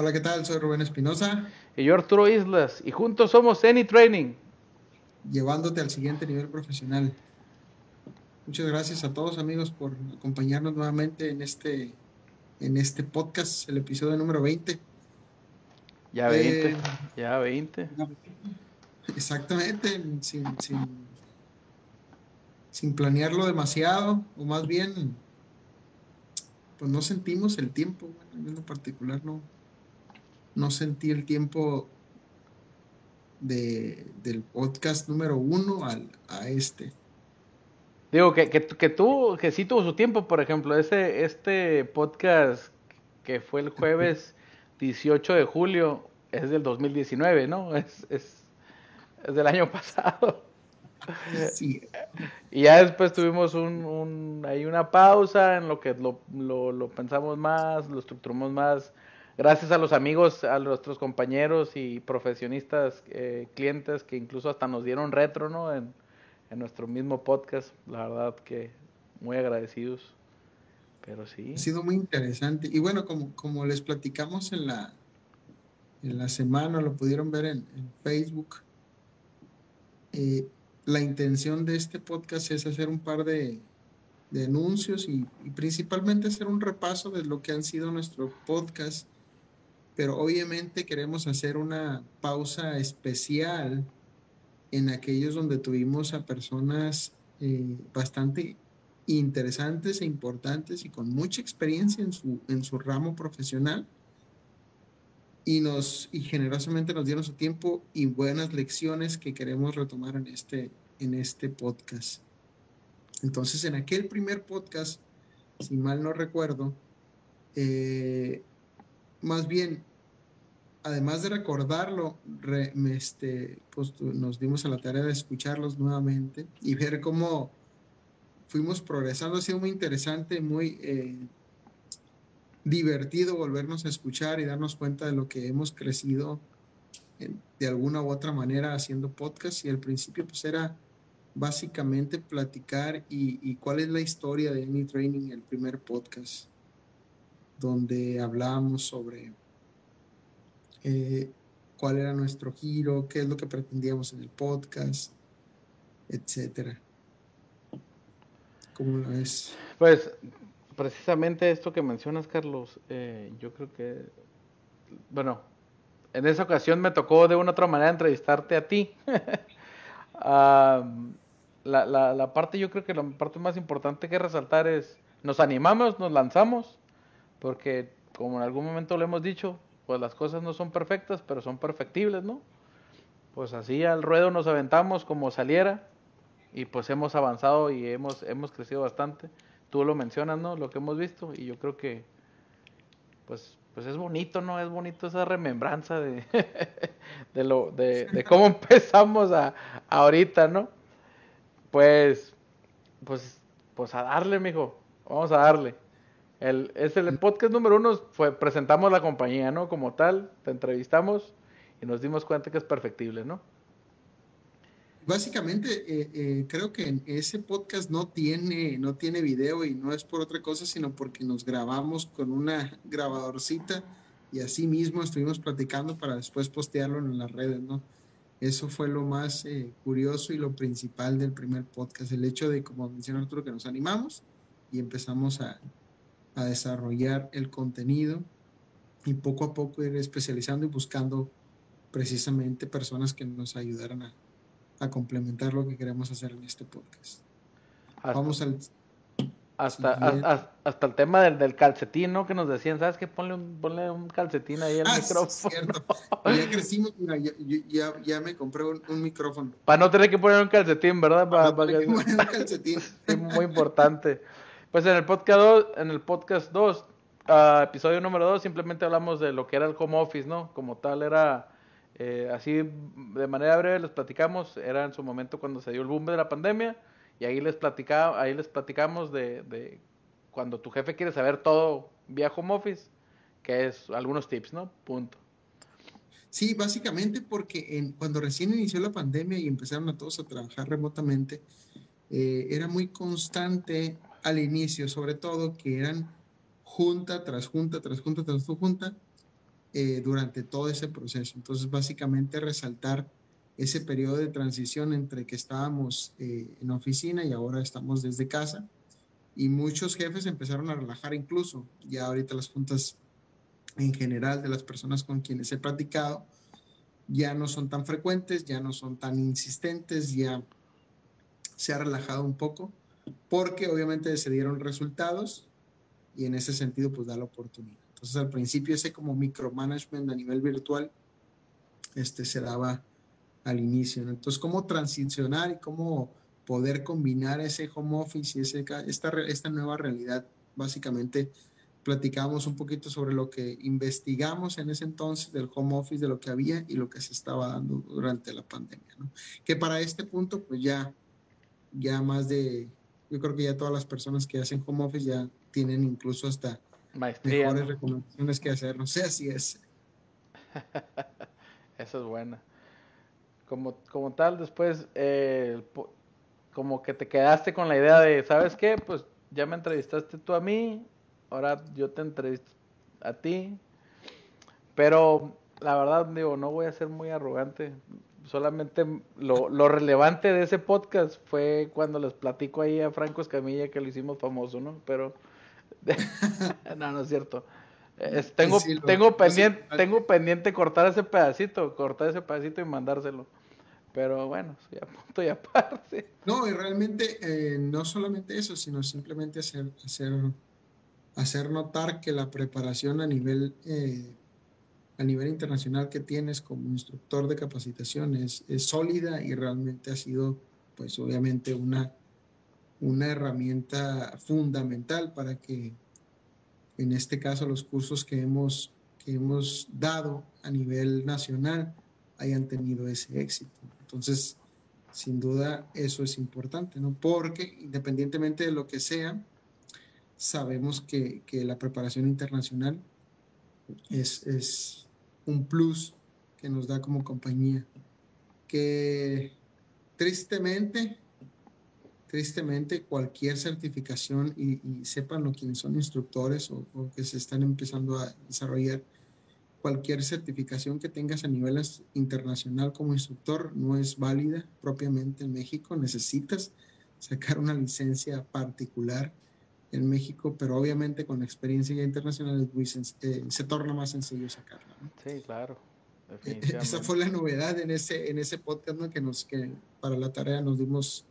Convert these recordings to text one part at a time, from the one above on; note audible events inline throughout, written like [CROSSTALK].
Hola, ¿qué tal? Soy Rubén Espinosa. Y yo Arturo Islas. Y juntos somos Any Training. Llevándote al siguiente nivel profesional. Muchas gracias a todos amigos por acompañarnos nuevamente en este, en este podcast, el episodio número 20. Ya 20, eh, ya 20. Exactamente, sin, sin, sin planearlo demasiado, o más bien, pues no sentimos el tiempo, bueno, en lo particular no, no sentí el tiempo de, del podcast número uno al, a este. Digo, que, que, que, tú, que sí tuvo su tiempo, por ejemplo, ese, este podcast que fue el jueves [LAUGHS] 18 de julio es del 2019, ¿no? Es, es, es del año [LAUGHS] pasado. Sí. Y ya después tuvimos un, un, ahí una pausa en lo que lo, lo, lo pensamos más, lo estructuramos más gracias a los amigos, a nuestros compañeros y profesionistas, eh, clientes que incluso hasta nos dieron retro, ¿no? En, nuestro mismo podcast, la verdad que muy agradecidos. Pero sí. Ha sido muy interesante. Y bueno, como, como les platicamos en la, en la semana, lo pudieron ver en, Facebook, eh, la intención de este podcast es hacer un par de, de anuncios y, y, principalmente hacer un repaso de lo que han sido nuestros podcasts pero obviamente queremos hacer una pausa especial en aquellos donde tuvimos a personas eh, bastante interesantes e importantes y con mucha experiencia en su, en su ramo profesional y nos y generosamente nos dieron su tiempo y buenas lecciones que queremos retomar en este en este podcast. Entonces, en aquel primer podcast, si mal no recuerdo, eh, más bien además de recordarlo, este, pues, nos dimos a la tarea de escucharlos nuevamente y ver cómo fuimos progresando. Ha sido muy interesante, muy eh, divertido volvernos a escuchar y darnos cuenta de lo que hemos crecido de alguna u otra manera haciendo podcast. Y al principio pues era básicamente platicar y cuál es la historia de Any Training, el primer podcast, donde hablábamos sobre eh, cuál era nuestro giro, qué es lo que pretendíamos en el podcast, etcétera. ¿Cómo lo ves? Pues precisamente esto que mencionas, Carlos, eh, yo creo que, bueno, en esa ocasión me tocó de una otra manera entrevistarte a ti. [LAUGHS] la, la, parte, yo creo que la parte más importante que resaltar es, nos animamos, nos lanzamos, porque como en algún momento lo hemos dicho, pues las cosas no son perfectas, pero son perfectibles, ¿no? Pues así al ruedo nos aventamos como saliera y pues hemos avanzado y hemos, hemos crecido bastante. Tú lo mencionas, ¿no? Lo que hemos visto y yo creo que pues, pues es bonito, ¿no? Es bonito esa remembranza de, [LAUGHS] de, lo, de, cómo [LAUGHS] empezamos a, ahorita, ¿no? Pues, pues, pues a darle, mijo. Vamos a darle. El, es el podcast número uno, fue, presentamos la compañía, ¿no? Como tal, te entrevistamos y nos dimos cuenta que es perfectible, ¿no? Básicamente, eh, eh, creo que ese podcast no tiene, no tiene video y no es por otra cosa, sino porque nos grabamos con una grabadorcita y así mismo estuvimos platicando para después postearlo en las redes, ¿no? Eso fue lo más eh, curioso y lo principal del primer podcast, el hecho de, como mencionó Arturo, que nos animamos y empezamos a, a desarrollar el contenido y poco a poco ir especializando y buscando precisamente personas que nos ayudaran a, a complementar lo que queremos hacer en este podcast. Vamos al... Hasta, hasta, el tema del, del, calcetín, ¿no? Que nos decían, ¿sabes qué? Ponle un, ponle un calcetín ahí al ah, micrófono. Cierto. ya crecimos, mira, ya, ya, ya, me compré un, un, micrófono. Para no tener que poner un calcetín, ¿verdad? Para, para que... poner un [LAUGHS] calcetín. es muy importante. Pues en el podcast 2, en el podcast 2, ah, episodio número 2, simplemente hablamos de lo que era el home office, ¿no? Como tal era eh, así de manera breve les platicamos, era en su momento cuando se dio el boom de la pandemia y ahí les platicaba, ahí les platicamos de, de cuando tu jefe quiere saber todo vía home office, que es algunos tips, ¿no? Punto. Sí, básicamente porque en, cuando recién inició la pandemia y empezaron a todos a trabajar remotamente, eh, era muy constante al inicio, sobre todo, que eran junta tras junta, tras junta, tras junta, eh, durante todo ese proceso. Entonces, básicamente resaltar ese periodo de transición entre que estábamos eh, en oficina y ahora estamos desde casa. Y muchos jefes empezaron a relajar incluso. Ya ahorita las juntas en general de las personas con quienes he platicado ya no son tan frecuentes, ya no son tan insistentes, ya se ha relajado un poco, porque obviamente se dieron resultados y en ese sentido pues da la oportunidad. Entonces al principio ese como micromanagement a nivel virtual este, se daba al inicio. Entonces cómo transicionar y cómo poder combinar ese home office y ese, esta, esta nueva realidad básicamente platicamos un poquito sobre lo que investigamos en ese entonces del home office, de lo que había y lo que se estaba dando durante la pandemia, ¿no? Que para este punto, pues ya, ya más de, yo creo que ya todas las personas que hacen home office ya tienen incluso hasta mejores recomendaciones que hacer, no sé si es. [LAUGHS] Eso es buena. Como, como tal, después, eh, como que te quedaste con la idea de, ¿sabes qué? Pues ya me entrevistaste tú a mí, ahora yo te entrevisto a ti. Pero la verdad, digo, no voy a ser muy arrogante. Solamente lo, lo relevante de ese podcast fue cuando les platico ahí a Franco Escamilla que lo hicimos famoso, ¿no? Pero [LAUGHS] no, no es cierto. tengo, tengo, pendiente, tengo pendiente cortar ese pedacito, cortar ese pedacito y mandárselo. Pero bueno, soy a punto y aparte. No, y realmente eh, no solamente eso, sino simplemente hacer, hacer hacer notar que la preparación a nivel, eh, a nivel internacional que tienes como instructor de capacitación es, sólida y realmente ha sido, pues obviamente, una, una herramienta fundamental para que, en este caso, los cursos que hemos, que hemos dado a nivel nacional hayan tenido ese éxito. Entonces, sin duda, eso es importante, ¿no? Porque independientemente de lo que sea, sabemos que, la preparación internacional es, un plus que nos da como compañía. Que tristemente, tristemente cualquier certificación, y, sepan lo quienes son instructores o, que se están empezando a desarrollar, cualquier certificación que tengas a nivel internacional como instructor no es válida propiamente en México. Necesitas sacar una licencia particular en México, pero obviamente con experiencia internacional eh, se torna más sencillo sacarla. Sí, claro. Eh, esa fue la novedad en ese, en ese podcast que nos que para la tarea nos dimos,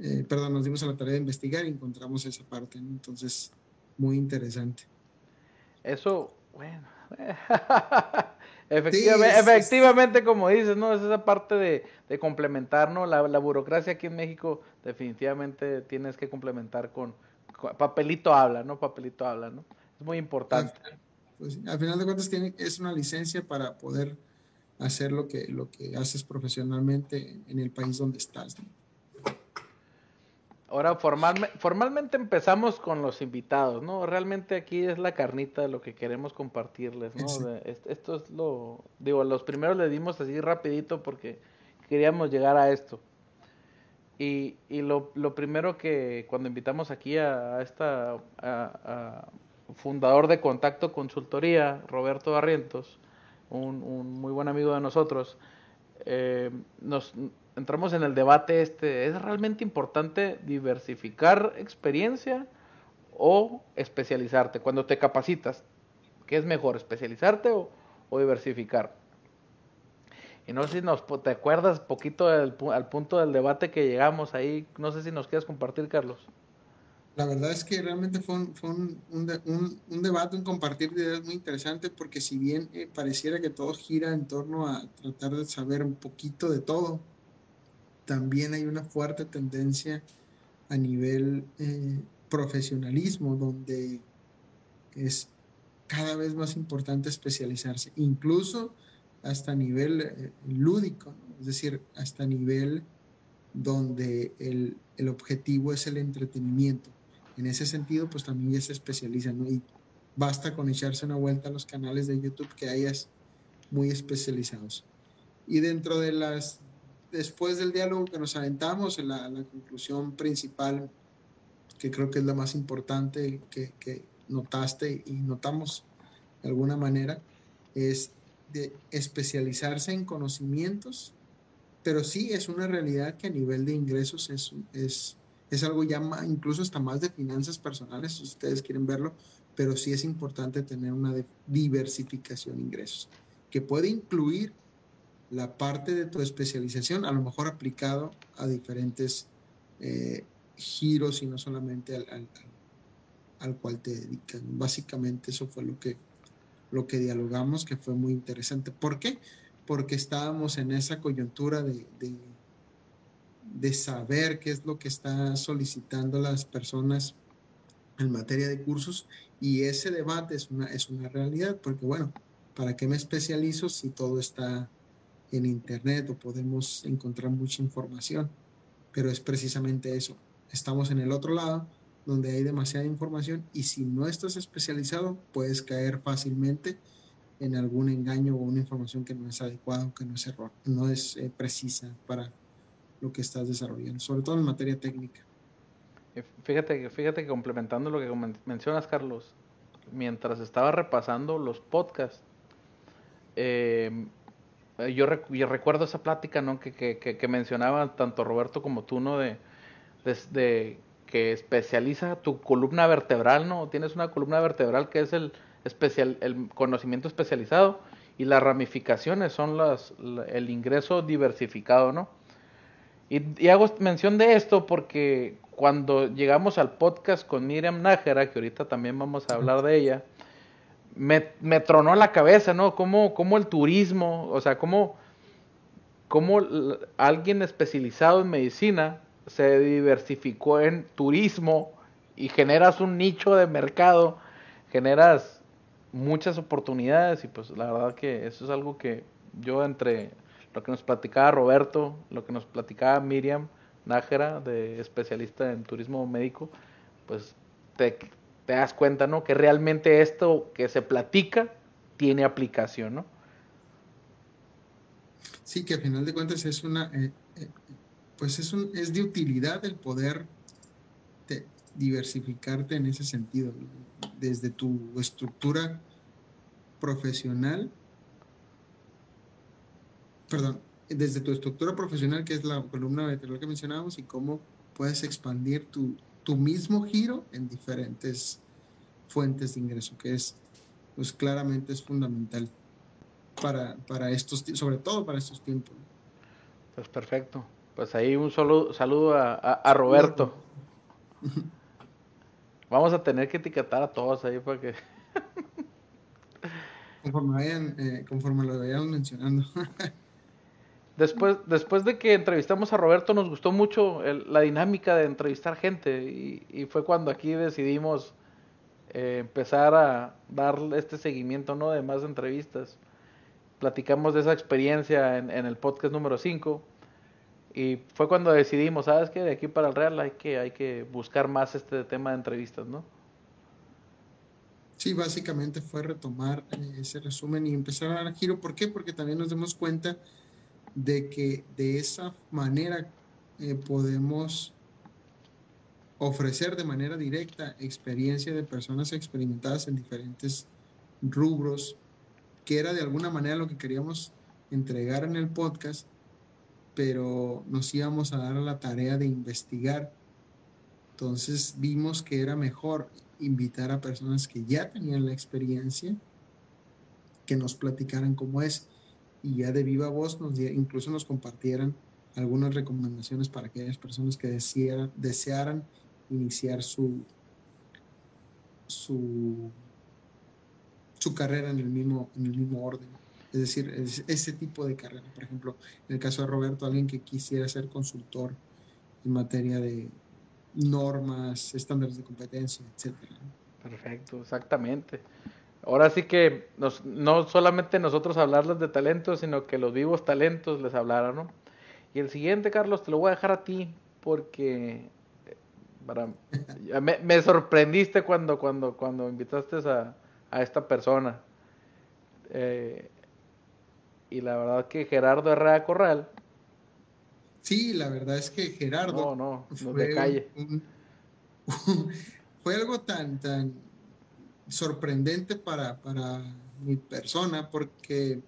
eh, perdón, nos dimos a la tarea de investigar y encontramos esa parte. Entonces, muy interesante. Eso, bueno. [LAUGHS] efectivamente, efectivamente, como dices, ¿no? Es esa parte de, de complementar, ¿no? La, la burocracia aquí en México definitivamente tienes que complementar con, papelito habla, ¿no? Papelito habla, ¿no? Es muy importante. Pues, al final de cuentas tiene, es una licencia para poder hacer lo que, lo que haces profesionalmente en el país donde estás. Ahora, formalmente empezamos con los invitados, ¿no? Realmente aquí es la carnita de lo que queremos compartirles, ¿no? esto es lo, digo, los primeros le dimos así rapidito porque queríamos llegar a esto. Y, y lo, lo, primero que cuando invitamos aquí a, esta a, fundador de Contacto Consultoría, Roberto Barrientos, un, un muy buen amigo de nosotros, eh, nos entramos en el debate este, ¿es realmente importante diversificar experiencia o especializarte? Cuando te capacitas, ¿qué es mejor, especializarte o diversificar? Y no sé si nos te acuerdas poquito al punto del debate que llegamos ahí. No sé si nos quieres compartir, Carlos. La verdad es que realmente fue un, fue un, un, un debate, un compartir de ideas muy interesante, porque si bien eh, pareciera que todo gira en torno a tratar de saber un poquito de todo, también hay una fuerte tendencia a nivel eh, profesionalismo, donde es cada vez más importante especializarse. Incluso hasta nivel eh, lúdico, es decir, hasta nivel donde el, el, objetivo es el entretenimiento. En ese sentido, pues también ya se especializan, ¿no? Y basta con echarse una vuelta a los canales de YouTube que hayas muy especializados. Y dentro de las, después del diálogo que nos aventamos, la, la conclusión principal, que creo que es la más importante que, que notaste y notamos de alguna manera, es de especializarse en conocimientos, pero sí es una realidad que a nivel de ingresos es, es, es algo ya incluso hasta más de finanzas personales, si ustedes quieren verlo, pero sí es importante tener una diversificación de ingresos, que puede incluir la parte de tu especialización, a lo mejor aplicado a diferentes eh, giros y no solamente al, al, cual te dedican. Básicamente eso fue lo que, lo que dialogamos, que fue muy interesante. ¿Por qué? Porque estábamos en esa coyuntura de, de, saber qué es lo que están solicitando las personas en materia de cursos y ese debate es una, es una realidad, porque bueno, ¿para qué me especializo si todo está en internet o podemos encontrar mucha información? Pero es precisamente eso, estamos en el otro lado donde hay demasiada información y si no estás especializado puedes caer fácilmente en algún engaño o una información que no es adecuada que no es error, no es eh, precisa para lo que estás desarrollando, sobre todo en materia técnica. Eh, fíjate, fíjate que complementando lo que mencionas, Carlos, mientras estaba repasando los podcasts, eh, yo, recuerdo esa plática ¿no? que, que, mencionaban tanto Roberto como tú, ¿no? De, que especializa tu columna vertebral, ¿no? Tienes una columna vertebral que es el, conocimiento especializado y las ramificaciones son las, el ingreso diversificado, ¿no? Y, hago mención de esto porque cuando llegamos al podcast con Miriam Nájera, que ahorita también vamos a hablar de ella, me, tronó la cabeza, ¿no? Cómo el turismo, o sea, cómo, cómo alguien especializado en medicina se diversificó en turismo y generas un nicho de mercado, generas muchas oportunidades y pues la verdad que eso es algo que yo entre lo que nos platicaba Roberto, lo que nos platicaba Miriam Nájera, de especialista en turismo médico, pues te, te das cuenta, ¿no? Que realmente esto que se platica tiene aplicación, ¿no? Sí, que al final de cuentas es una, eh, eh, pues es, un, es de utilidad el poder diversificarte en ese sentido, desde tu estructura profesional, perdón, desde tu estructura profesional, que es la columna vertebral que mencionábamos, y cómo puedes expandir tu, tu mismo giro en diferentes fuentes de ingreso, que es, pues claramente es fundamental para, para estos, sobre todo para estos tiempos. Pues perfecto. Pues ahí un solo saludo a, Roberto. [LAUGHS] Vamos a tener que etiquetar a todos ahí para que... [LAUGHS] conforme, vayan, eh, conforme lo vayamos mencionando. [LAUGHS] después, después de que entrevistamos a Roberto, nos gustó mucho la dinámica de entrevistar gente y, fue cuando aquí decidimos eh, empezar a dar este seguimiento ¿no? de más entrevistas. Platicamos de esa experiencia en, en el podcast número 5 y fue cuando decidimos, ¿sabes qué? De aquí para el Real hay que, hay que buscar más este tema de entrevistas, ¿no? Sí, básicamente fue retomar eh, ese resumen y empezar a dar giro. ¿Por qué? Porque también nos damos cuenta de que de esa manera eh, podemos ofrecer de manera directa experiencia de personas experimentadas en diferentes rubros, que era de alguna manera lo que queríamos entregar en el podcast pero nos íbamos a dar a la tarea de investigar. Entonces vimos que era mejor invitar a personas que ya tenían la experiencia, que nos platicaran cómo es y ya de viva voz nos incluso nos compartieran algunas recomendaciones para aquellas personas que desearan iniciar su, su, su carrera en el mismo, en el mismo orden. Es decir, ese tipo de carrera. Por ejemplo, en el caso de Roberto, alguien que quisiera ser consultor en materia de normas, estándares de competencia, etcétera. Perfecto, exactamente. Ahora sí que no solamente nosotros hablarles de talentos, sino que los vivos talentos les hablaran, ¿no? Y el siguiente, Carlos, te lo voy a dejar a ti porque para, me, sorprendiste cuando, cuando, cuando invitaste a, a esta persona. Eh, y la verdad que Gerardo Herrera Corral. Sí, la verdad es que Gerardo. No, no, no fue, calle. [LAUGHS] fue algo tan, tan sorprendente para, para mi persona porque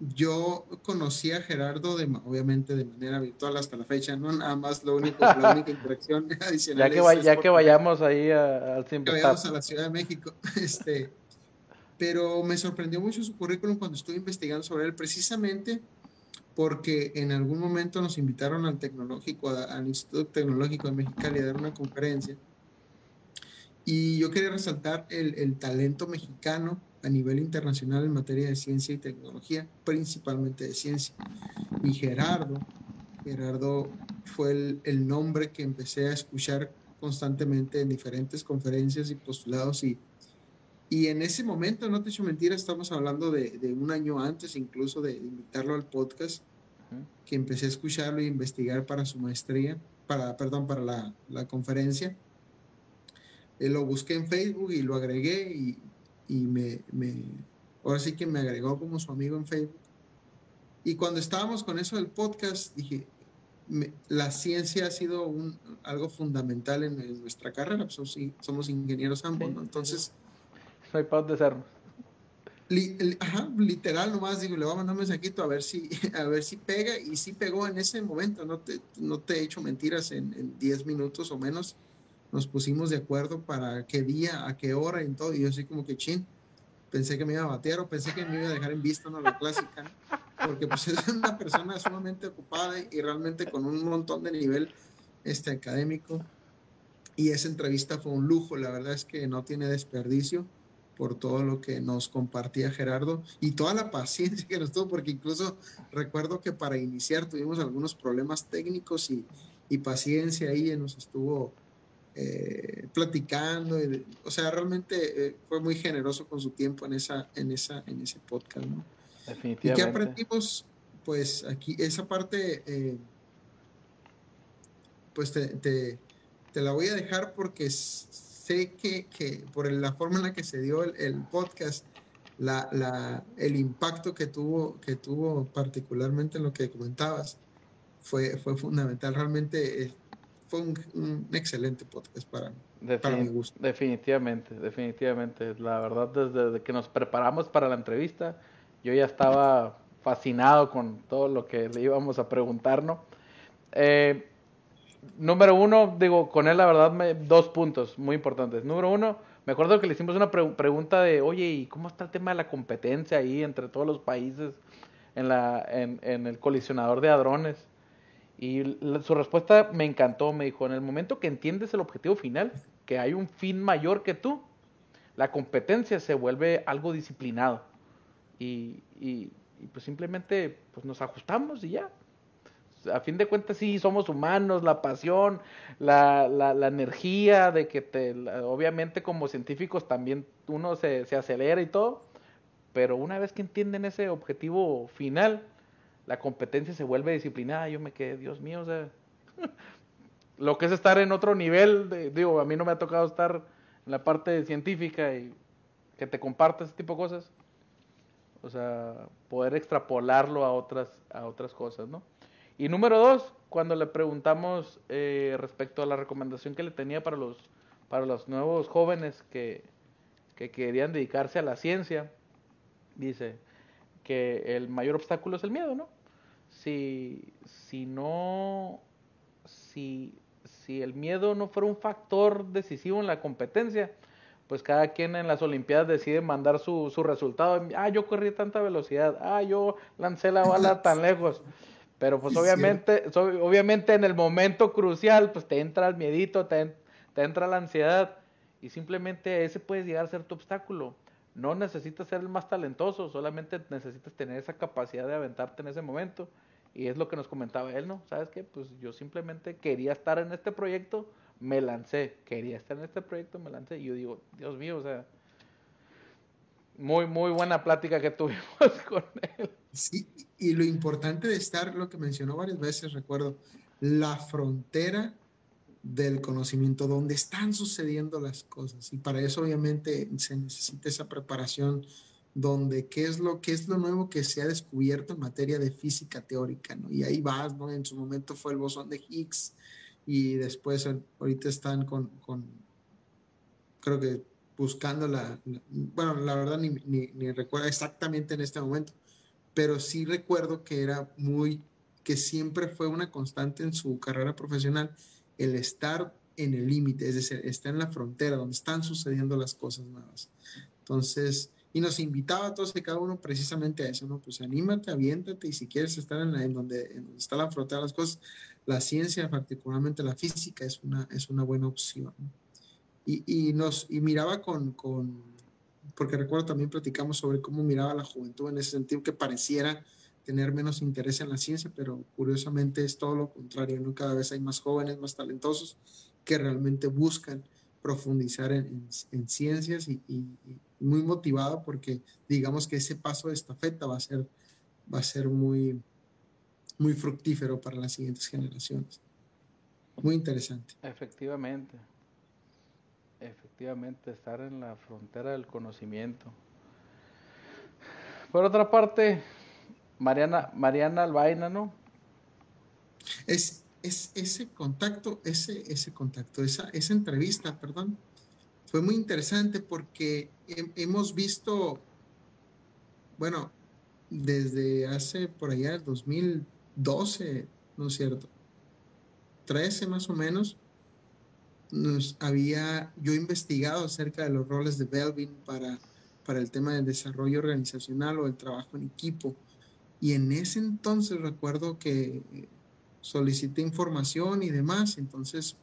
yo conocí a Gerardo de, obviamente de manera virtual hasta la fecha, no nada más lo único, la [LAUGHS] única interacción [LAUGHS] adicional. Ya que, ya que vayamos ahí al Que vayamos a la Ciudad de México. Este, pero me sorprendió mucho su currículum cuando estuve investigando sobre él, precisamente porque en algún momento nos invitaron al tecnológico, al Instituto Tecnológico de Mexicali a dar una conferencia. Y yo quería resaltar el, el talento mexicano a nivel internacional en materia de ciencia y tecnología, principalmente de ciencia. Y Gerardo, Gerardo fue el, el, nombre que empecé a escuchar constantemente en diferentes conferencias y postulados y, y en ese momento, no te echo mentira, estamos hablando de, de un año antes incluso de, invitarlo al podcast, que empecé a escucharlo y investigar para su maestría, para, perdón, para la, la conferencia. Eh, lo busqué en Facebook y lo agregué y y me, me, ahora sí que me agregó como su amigo en Facebook. Y cuando estábamos con eso del podcast, dije, la ciencia ha sido un, algo fundamental en, nuestra carrera, pues somos, somos ingenieros ambos, ¿no? Entonces... No hay para dónde ser. ajá, literal nomás digo, le voy a mandar un mensajito a ver si, [LAUGHS] a ver si pega, y sí pegó en ese momento, no te, no te he hecho mentiras, en 10 minutos o menos nos pusimos de acuerdo para qué día, a qué hora y todo. Y yo así como que chin, pensé que me iba a batear o pensé que me iba a dejar en vista ¿no? la clásica, porque pues [LAUGHS] es una persona sumamente ocupada y realmente con un montón de nivel este, académico. Y esa entrevista fue un lujo, la verdad es que no tiene desperdicio por todo lo que nos compartía Gerardo y toda la paciencia que nos tuvo, porque incluso recuerdo que para iniciar tuvimos algunos problemas técnicos y, y paciencia ahí nos estuvo eh, platicando, o sea, realmente eh, fue muy generoso con su tiempo en, esa, en, esa, en ese podcast, ¿no? Definitivamente. ¿Y qué aprendimos? Pues aquí, esa parte, eh, pues te, te, te, la voy a dejar porque sé que, que, por la forma en la que se dio el, podcast, la, la, el impacto que tuvo, que tuvo particularmente en lo que comentabas, fue, fue fundamental. Realmente fue un, excelente podcast para, para mi gusto. Definitivamente, definitivamente. La verdad, desde que nos preparamos para la entrevista, yo ya estaba fascinado con todo lo que le íbamos a preguntar, ¿no? Eh, número uno, digo, con él la verdad, dos puntos muy importantes. Número uno, me acuerdo que le hicimos una pregunta de, oye, ¿y cómo está el tema de la competencia ahí entre todos los países en el colisionador de hadrones? Y su respuesta me encantó, me dijo, en el momento que entiendes el objetivo final, que hay un fin mayor que tú, la competencia se vuelve algo disciplinado. Y, y, pues simplemente pues nos ajustamos y ya. A fin de cuentas sí, somos humanos, la pasión, la, la, la energía de que te, obviamente como científicos también uno se, se acelera y todo, pero una vez que entienden ese objetivo final, la competencia se vuelve disciplinada, yo me quedé, Dios mío, o sea, [LAUGHS] lo que es estar en otro nivel, digo, a mí no me ha tocado estar en la parte científica y que te comparte ese tipo de cosas, o sea, poder extrapolarlo a otras, a otras cosas, ¿no? Y número dos, cuando le preguntamos eh, respecto a la recomendación que le tenía para los, para los nuevos jóvenes que, que querían dedicarse a la ciencia, dice que el mayor obstáculo es el miedo, ¿no? si, si no, si, si el miedo no fuera un factor decisivo en la competencia, pues cada quien en las Olimpiadas decide mandar su, su resultado. Ah, yo corrí tanta velocidad. Ah, yo lancé la bala tan lejos. Pero pues obviamente, obviamente en el momento crucial, pues te entra el miedito, te, te entra la ansiedad y simplemente ese puede llegar a ser tu obstáculo. No necesitas ser el más talentoso, solamente necesitas tener esa capacidad de aventarte en ese momento y es lo que nos comentaba él, ¿no? ¿Sabes qué? Pues yo simplemente quería estar en este proyecto, me lancé. Quería estar en este proyecto, me lancé. Y yo digo, Dios mío, o sea, muy, muy buena plática que [LAUGHS] tuvimos con él. Sí, y lo importante de estar, lo que mencionó varias veces, recuerdo, la frontera del conocimiento, donde están sucediendo las cosas. Y para eso obviamente se necesita esa preparación donde qué es lo qué es lo nuevo que se ha descubierto en materia de física teórica, ¿no? Y ahí vas, ¿no? En su momento fue el bosón de Higgs y después ahorita están con, con creo que buscando la, bueno, la verdad ni, ni, ni, exactamente en este momento, pero sí recuerdo que era muy, que siempre fue una constante en su carrera profesional el estar en el límite, es decir, estar en la frontera donde están sucediendo las cosas nuevas. Entonces, y nos invitaba a todos y cada uno precisamente a eso, ¿no? Pues anímate, aviéntate y si quieres estar en, la, donde, en donde está la frontera de las cosas, la ciencia, particularmente la física, es una, es una buena opción. Y, y nos, y miraba con, con, porque recuerdo también platicamos sobre cómo miraba la juventud en ese sentido, que pareciera tener menos interés en la ciencia, pero curiosamente es todo lo contrario, ¿no? Cada vez hay más jóvenes, más talentosos que realmente buscan profundizar en, en, ciencias y, y, muy motivado porque digamos que ese paso de estafeta va a ser, va a ser muy, muy fructífero para las siguientes generaciones. Muy interesante. Efectivamente. Efectivamente, estar en la frontera del conocimiento. Por otra parte, Mariana, Mariana Albaina, ¿no? Es, es ese contacto, ese, ese contacto, esa, esa entrevista, perdón, fue muy interesante porque hemos visto, bueno, desde hace por allá el 2012, ¿no es cierto? 13 más o menos, nos había yo investigado acerca de los roles de Belvin para, para el tema del desarrollo organizacional o el trabajo en equipo. Y en ese entonces recuerdo que solicité información y demás. Entonces,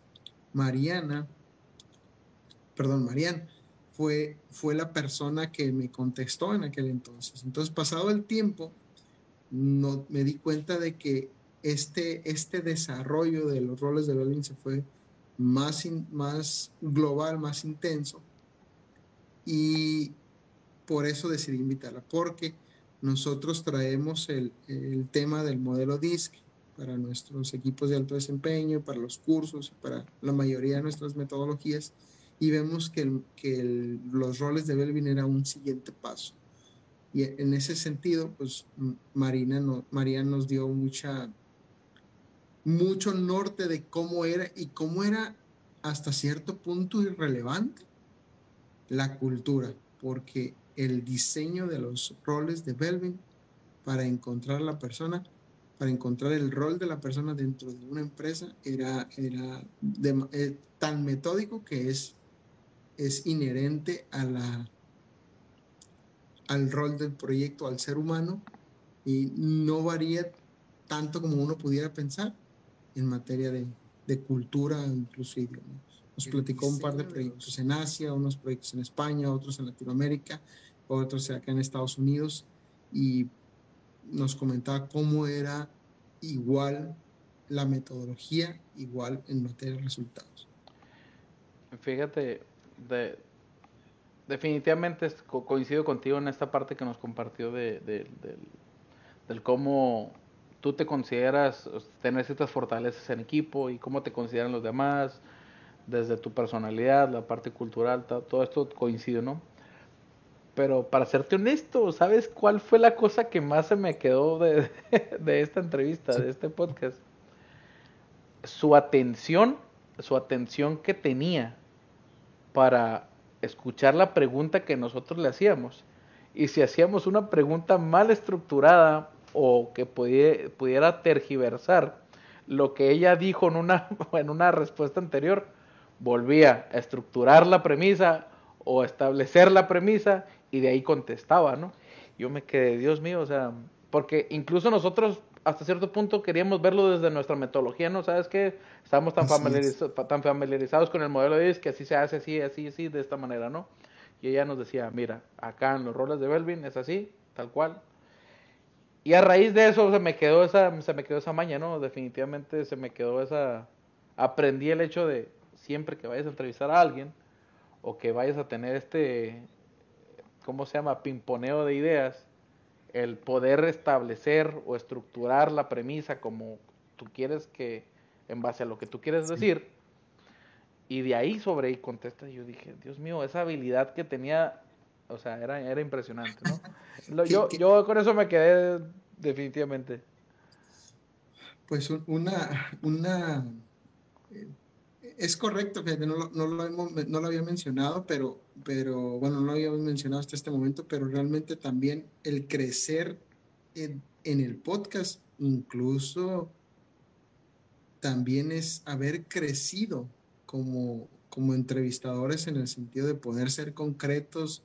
Mariana perdón, Marian, fue, fue la persona que me contestó en aquel entonces. Entonces, pasado el tiempo, no, me di cuenta de que este, este desarrollo de los roles de Berlín se fue más, más global, más intenso. Y por eso decidí invitarla, porque nosotros traemos el, el tema del modelo DISC para nuestros equipos de alto desempeño, para los cursos, para la mayoría de nuestras metodologías y vemos que, que los roles de Belvin era un siguiente paso. Y en ese sentido, pues Marina no, María nos dio mucha, mucho norte de cómo era y cómo era hasta cierto punto irrelevante la cultura, porque el diseño de los roles de Belvin para encontrar la persona, para encontrar el rol de la persona dentro de una empresa, era, era eh, tan metódico que es es inherente a la, al rol del proyecto, al ser humano, y no varía tanto como uno pudiera pensar en materia de, de cultura, incluso idioma. Nos platicó un par de proyectos en Asia, unos proyectos en España, otros en Latinoamérica, otros acá en Estados Unidos, y nos comentaba cómo era igual la metodología, igual en materia de resultados. Fíjate, de, definitivamente coincido contigo en esta parte que nos compartió de, del cómo tú te consideras tener ciertas fortalezas en equipo y cómo te consideran los demás, desde tu personalidad, la parte cultural, todo esto coincide, ¿no? Pero para serte honesto, ¿sabes cuál fue la cosa que más se me quedó de, [LAUGHS] de esta entrevista, de este podcast? Su atención, su atención que tenía para escuchar la pregunta que nosotros le hacíamos. Y si hacíamos una pregunta mal estructurada o que pudiera, tergiversar lo que ella dijo en una, [LAUGHS] en una respuesta anterior, volvía a estructurar la premisa o establecer la premisa y de ahí contestaba, ¿no? Yo me quedé, Dios mío, o sea, porque incluso nosotros hasta cierto punto queríamos verlo desde nuestra metodología, ¿no? ¿Sabes qué? Estamos tan, tan familiarizados con el modelo de que así se hace, así, así, así, de esta manera, ¿no? Y ella nos decía, mira, acá en los roles de Belvin es así, tal cual. Y a raíz de eso se me quedó esa, se me quedó esa maña, ¿no? Definitivamente se me quedó esa, aprendí el hecho de siempre que vayas a entrevistar a alguien o que vayas a tener este, ¿cómo se llama? Pimponeo de ideas, el poder establecer o estructurar la premisa como tú quieres que, en base a lo que tú quieres decir, y de ahí sobre ahí contesta, yo dije, Dios mío, esa habilidad que tenía, o sea, era, era impresionante, ¿no? [LAUGHS] yo, yo con eso me quedé definitivamente. Pues una, una, eh, es correcto, fíjate, no, no, lo no, lo había mencionado, pero, pero bueno, no lo había mencionado hasta este momento, pero realmente también el crecer en, en el podcast, incluso también es haber crecido como, como entrevistadores en el sentido de poder ser concretos,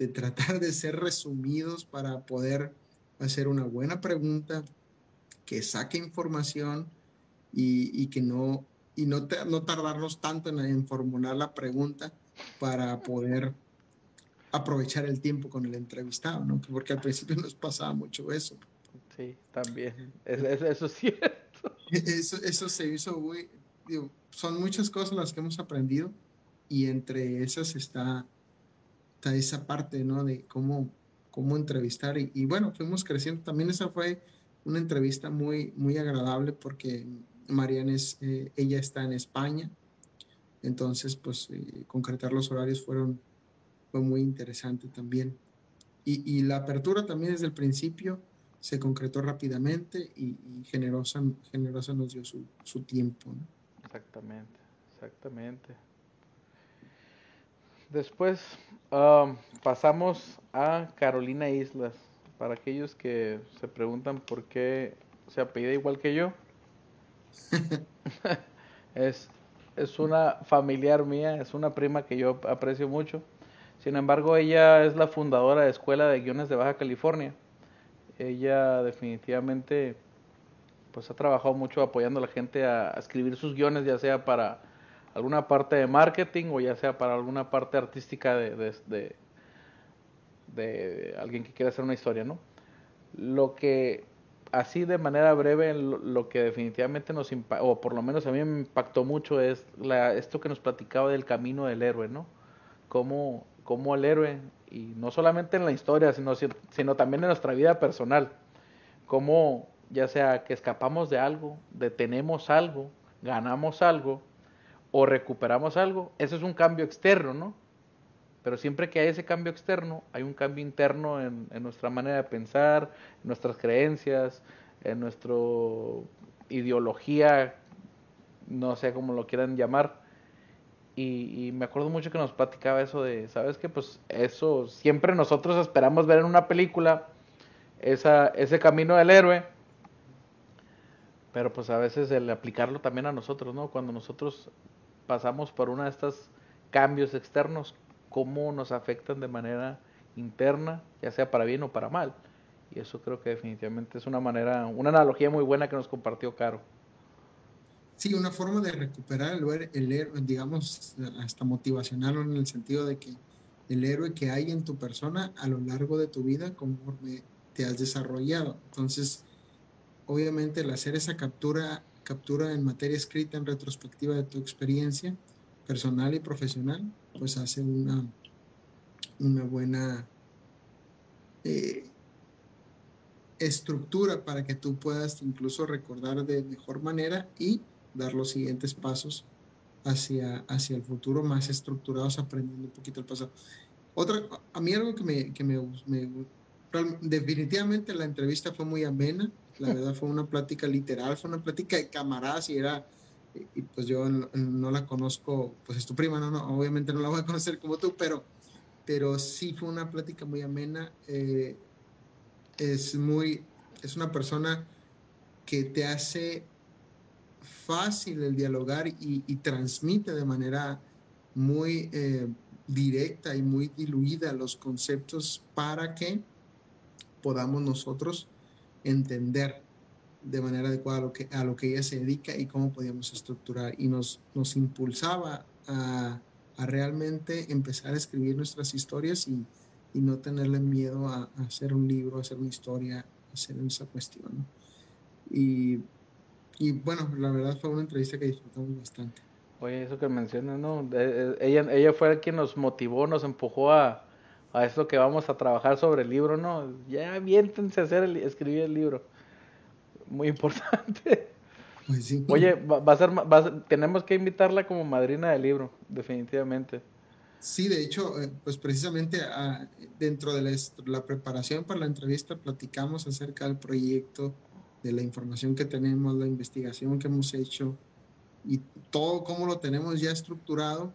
de tratar de ser resumidos para poder hacer una buena pregunta, que saque información y, y que no, y no, no tardarnos tanto en, formular la pregunta para poder aprovechar el tiempo con el entrevistado, ¿no? Porque al principio nos pasaba mucho eso. Sí, también. eso es cierto. [LAUGHS] Eso, eso se hizo muy, son muchas cosas las que hemos aprendido y entre esas está, esa parte, ¿no? De cómo, cómo entrevistar y, y, bueno, fuimos creciendo. También esa fue una entrevista muy, muy agradable porque Mariana es, eh, ella está en España, entonces pues eh, concretar los horarios fueron, fue muy interesante también. Y, y, la apertura también desde el principio se concretó rápidamente y, generosa, generosa nos dio su, su tiempo. ¿no? Exactamente, exactamente. Después um, pasamos a Carolina Islas. Para aquellos que se preguntan por qué se apellida igual que yo, [LAUGHS] es, es una familiar mía, es una prima que yo aprecio mucho. Sin embargo, ella es la fundadora de Escuela de Guiones de Baja California. Ella definitivamente pues ha trabajado mucho apoyando a la gente a, escribir sus guiones, ya sea para alguna parte de marketing o ya sea para alguna parte artística de, de, de alguien que quiera hacer una historia, ¿no? Lo que así de manera breve lo, que definitivamente nos impactó, o por lo menos a mí me impactó mucho es la, esto que nos platicaba del camino del héroe, ¿no? Cómo, cómo el héroe, y no solamente en la historia, sino, sino también en nuestra vida personal, cómo ya sea que escapamos de algo, detenemos algo, ganamos algo o recuperamos algo, eso es un cambio externo, ¿no? Pero siempre que hay ese cambio externo, hay un cambio interno en, nuestra manera de pensar, en nuestras creencias, en nuestra ideología, no sé cómo lo quieran llamar. Y, me acuerdo mucho que nos platicaba eso de, ¿sabes qué? Pues eso, siempre nosotros esperamos ver en una película esa, ese camino del héroe, pero pues a veces el aplicarlo también a nosotros, ¿no? Cuando nosotros pasamos por uno de estos cambios externos, cómo nos afectan de manera interna, ya sea para bien o para mal. Y eso creo que definitivamente es una manera, una analogía muy buena que nos compartió Caro. Sí, una forma de recuperar el, el héroe, digamos, hasta motivacional en el sentido de que el héroe que hay en tu persona a lo largo de tu vida conforme te has desarrollado. Entonces, obviamente el hacer esa captura, captura en materia escrita, en retrospectiva de tu experiencia personal y profesional, pues hace una, una buena eh, estructura para que tú puedas incluso recordar de mejor manera y dar los siguientes pasos hacia, hacia el futuro más estructurados, aprendiendo un poquito el pasado. Otra, a mí algo que me, que me, definitivamente la entrevista fue muy amena, la verdad fue una plática literal, fue una plática de camaradas y era y, pues yo no, la conozco, pues es tu prima, no, no, obviamente no la voy a conocer como tú, pero, pero sí fue una plática muy amena. Eh, es muy, es una persona que te hace fácil el dialogar y, transmite de manera muy eh, directa y muy diluida los conceptos para que podamos nosotros entender de manera adecuada a lo que, a lo que ella se dedica y cómo podíamos estructurar. Y nos, nos impulsaba a, a realmente empezar a escribir nuestras historias y, y no tenerle miedo a, hacer un libro, a hacer una historia, a hacer esa cuestión. Y, y, bueno, la verdad fue una entrevista que disfrutamos bastante. Oye, eso que mencionas, ¿no? Ella, ella fue quien nos motivó, nos empujó a, a esto que vamos a trabajar sobre el libro, ¿no? Ya viéntense a hacer el, escribir el libro muy importante. Pues Oye, va, a ser, tenemos que invitarla como madrina del libro, definitivamente. Sí, de hecho, eh, pues precisamente ah, dentro de la, preparación para la entrevista platicamos acerca del proyecto, de la información que tenemos, la investigación que hemos hecho y todo como lo tenemos ya estructurado,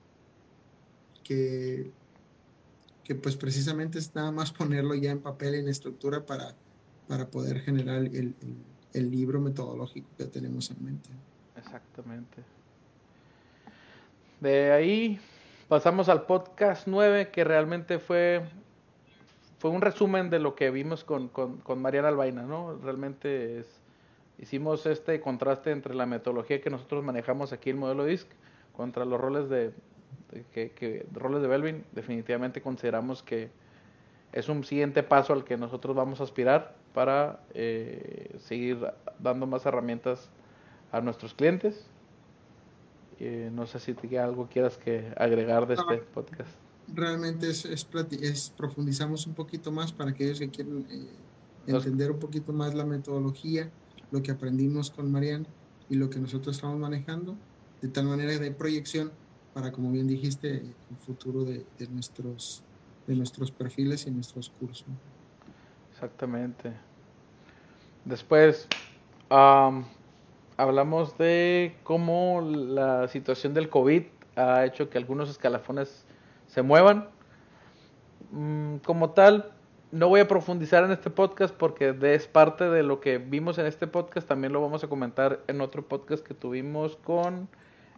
que, que pues precisamente es nada más ponerlo ya en papel, en estructura para, para poder generar el, el libro metodológico que tenemos en mente. Exactamente. De ahí pasamos al podcast 9, que realmente fue, fue un resumen de lo que vimos con, con, con Mariana Albaina, ¿no? Realmente es, hicimos este contraste entre la metodología que nosotros manejamos aquí, el modelo DISC, contra los roles de, que, que, roles de Belvin. Definitivamente consideramos que es un siguiente paso al que nosotros vamos a aspirar para eh, seguir dando más herramientas a nuestros clientes. Eh, no sé si te algo quieras que agregar de este podcast. Realmente es, es, es, profundizamos un poquito más para aquellos que quieren eh, entender un poquito más la metodología, lo que aprendimos con Marian y lo que nosotros estamos manejando, de tal manera de proyección para, como bien dijiste, el futuro de, nuestros, de nuestros perfiles y nuestros cursos. Exactamente. Después, hablamos de cómo la situación del COVID ha hecho que algunos escalafones se muevan. Mm, como tal, no voy a profundizar en este podcast porque es parte de lo que vimos en este podcast. También lo vamos a comentar en otro podcast que tuvimos con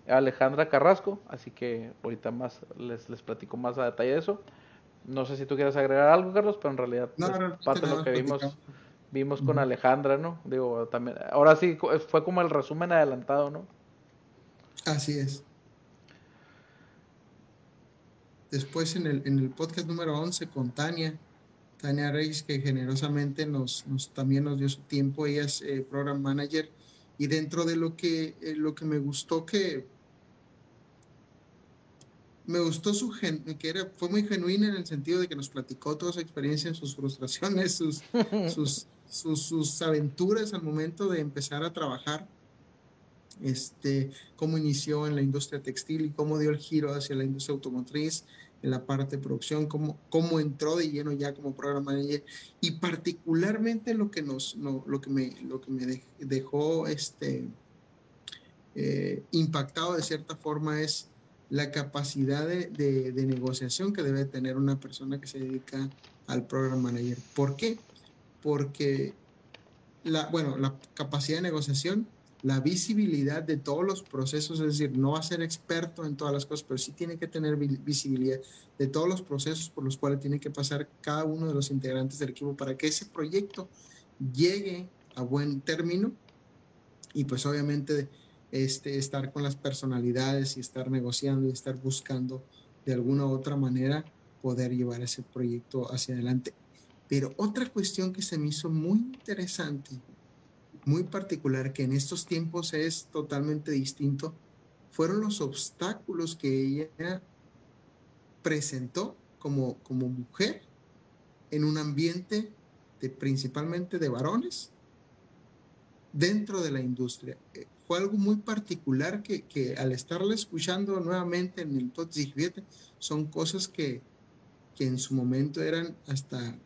Alejandra Carrasco. Así que ahorita más les, les platico más a detalle de eso. No sé si tú quieres agregar algo, Carlos, pero en realidad es parte de lo que vimos vimos con Alejandra, ¿no? Digo, también, ahora sí fue como el resumen adelantado, ¿no? Así es. Después en el, en el podcast número 11 con Tania, Tania Reyes, que generosamente nos, nos también nos dio su tiempo, ella es eh, program manager, y dentro de lo que, eh, lo que me gustó que me gustó su que era, fue muy genuina en el sentido de que nos platicó toda su experiencia, sus frustraciones, [LAUGHS] sus, sus, sus, aventuras al momento de empezar a trabajar, este, cómo inició en la industria textil y cómo dio el giro hacia la industria automotriz, en la parte de producción, cómo, cómo entró de lleno ya como programa manager. Y particularmente lo que, nos, lo que me, lo que me dejó este, eh, impactado de cierta forma es la capacidad de, de, negociación que debe tener una persona que se dedica al programa manager. ¿Por qué? porque la, bueno, la capacidad de negociación, la visibilidad de todos los procesos, es decir, no va a ser experto en todas las cosas, pero sí tiene que tener visibilidad de todos los procesos por los cuales tiene que pasar cada uno de los integrantes del equipo para que ese proyecto llegue a buen término y pues obviamente este, estar con las personalidades y estar negociando y estar buscando de alguna u otra manera poder llevar ese proyecto hacia adelante. Pero otra cuestión que se me hizo muy interesante, muy particular, que en estos tiempos es totalmente distinto, fueron los obstáculos que ella presentó como, como mujer en un ambiente de, principalmente de varones dentro de la industria. Fue algo muy particular que, que al estarla escuchando nuevamente en el podcast, son cosas que, que en su momento eran hasta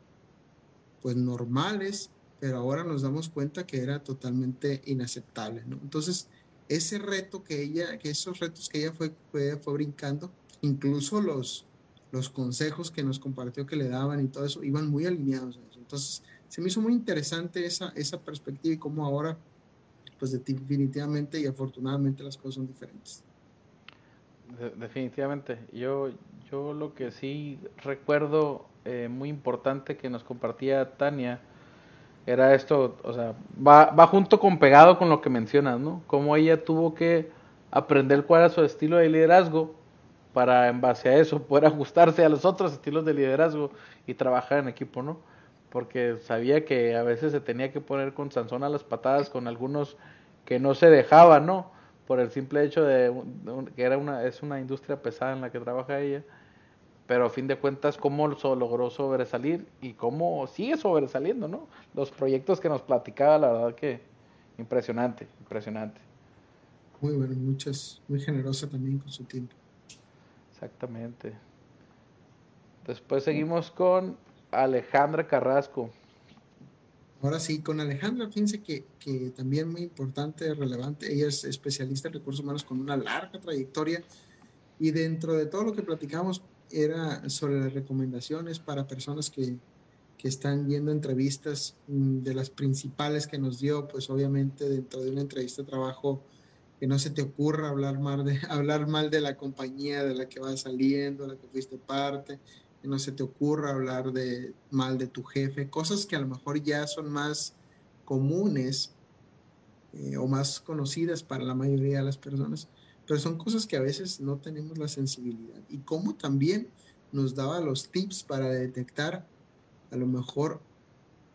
pues normales, pero ahora nos damos cuenta que era totalmente inaceptable, ¿no? Entonces, ese reto que ella, que esos retos que ella fue, fue, fue brincando, incluso los, los consejos que nos compartió que le daban y todo eso, iban muy alineados a eso. Entonces, se me hizo muy interesante esa, esa perspectiva y cómo ahora, pues definitivamente y afortunadamente las cosas son diferentes. Definitivamente. Yo, yo lo que sí recuerdo eh, muy importante que nos compartía Tania era esto, o sea, va, va junto con pegado con lo que mencionas, ¿no? Cómo ella tuvo que aprender cuál era su estilo de liderazgo para en base a eso poder ajustarse a los otros estilos de liderazgo y trabajar en equipo, ¿no? Porque sabía que a veces se tenía que poner con Sansón a las patadas con algunos que no se dejaban, ¿no? Por el simple hecho de, de que era una es una industria pesada en la que trabaja ella pero a fin de cuentas cómo logró sobresalir y cómo sigue sobresaliendo, ¿no? Los proyectos que nos platicaba, la verdad que impresionante, impresionante. Muy bueno, muchas, muy generosa también con su tiempo. Exactamente. Después seguimos con Alejandra Carrasco. Ahora sí, con Alejandra, fíjense que, que también muy importante, relevante, ella es especialista en recursos humanos con una larga trayectoria y dentro de todo lo que platicamos era sobre las recomendaciones para personas que, que están viendo entrevistas mm, de las principales que nos dio, pues obviamente dentro de una entrevista de trabajo que no se te ocurra hablar mal de, [LAUGHS] hablar mal de la compañía de la que vas saliendo, de la que fuiste parte, no se te ocurra hablar de mal de tu jefe, cosas que a lo mejor ya son más comunes eh, o más conocidas para la mayoría de las personas, pero son cosas que a veces no tenemos la sensibilidad. Y cómo también nos daba los tips para detectar a lo mejor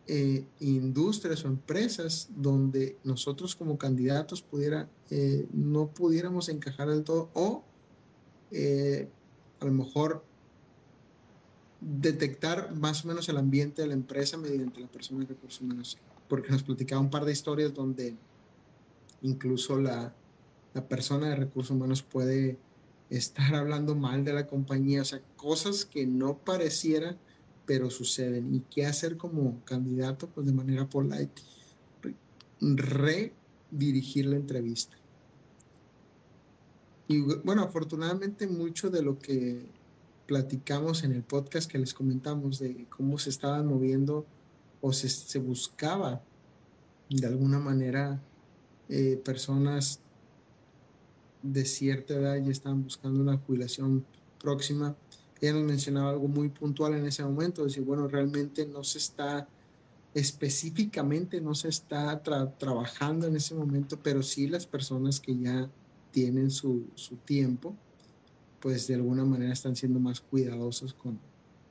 eh, industrias o empresas donde nosotros como candidatos pudiera, eh, no pudiéramos encajar del todo o a lo mejor detectar más o menos el ambiente de la empresa mediante la persona de recursos humanos. Porque nos platicaba un par de historias donde incluso la, la persona de recursos humanos puede estar hablando mal de la compañía, o sea, cosas que no pareciera pero suceden. ¿Y qué hacer como candidato? Pues de manera polite, redirigir la entrevista. Y bueno, afortunadamente mucho de lo que platicamos en el podcast que les comentamos de cómo se estaban moviendo o se, buscaba de alguna manera eh, personas de cierta edad ya estaban buscando una jubilación próxima. Ella nos mencionaba algo muy puntual en ese momento, decir, bueno, realmente no se está específicamente, no se está trabajando en ese momento, pero sí las personas que ya tienen su, su tiempo, pues de alguna manera están siendo más cuidadosas con,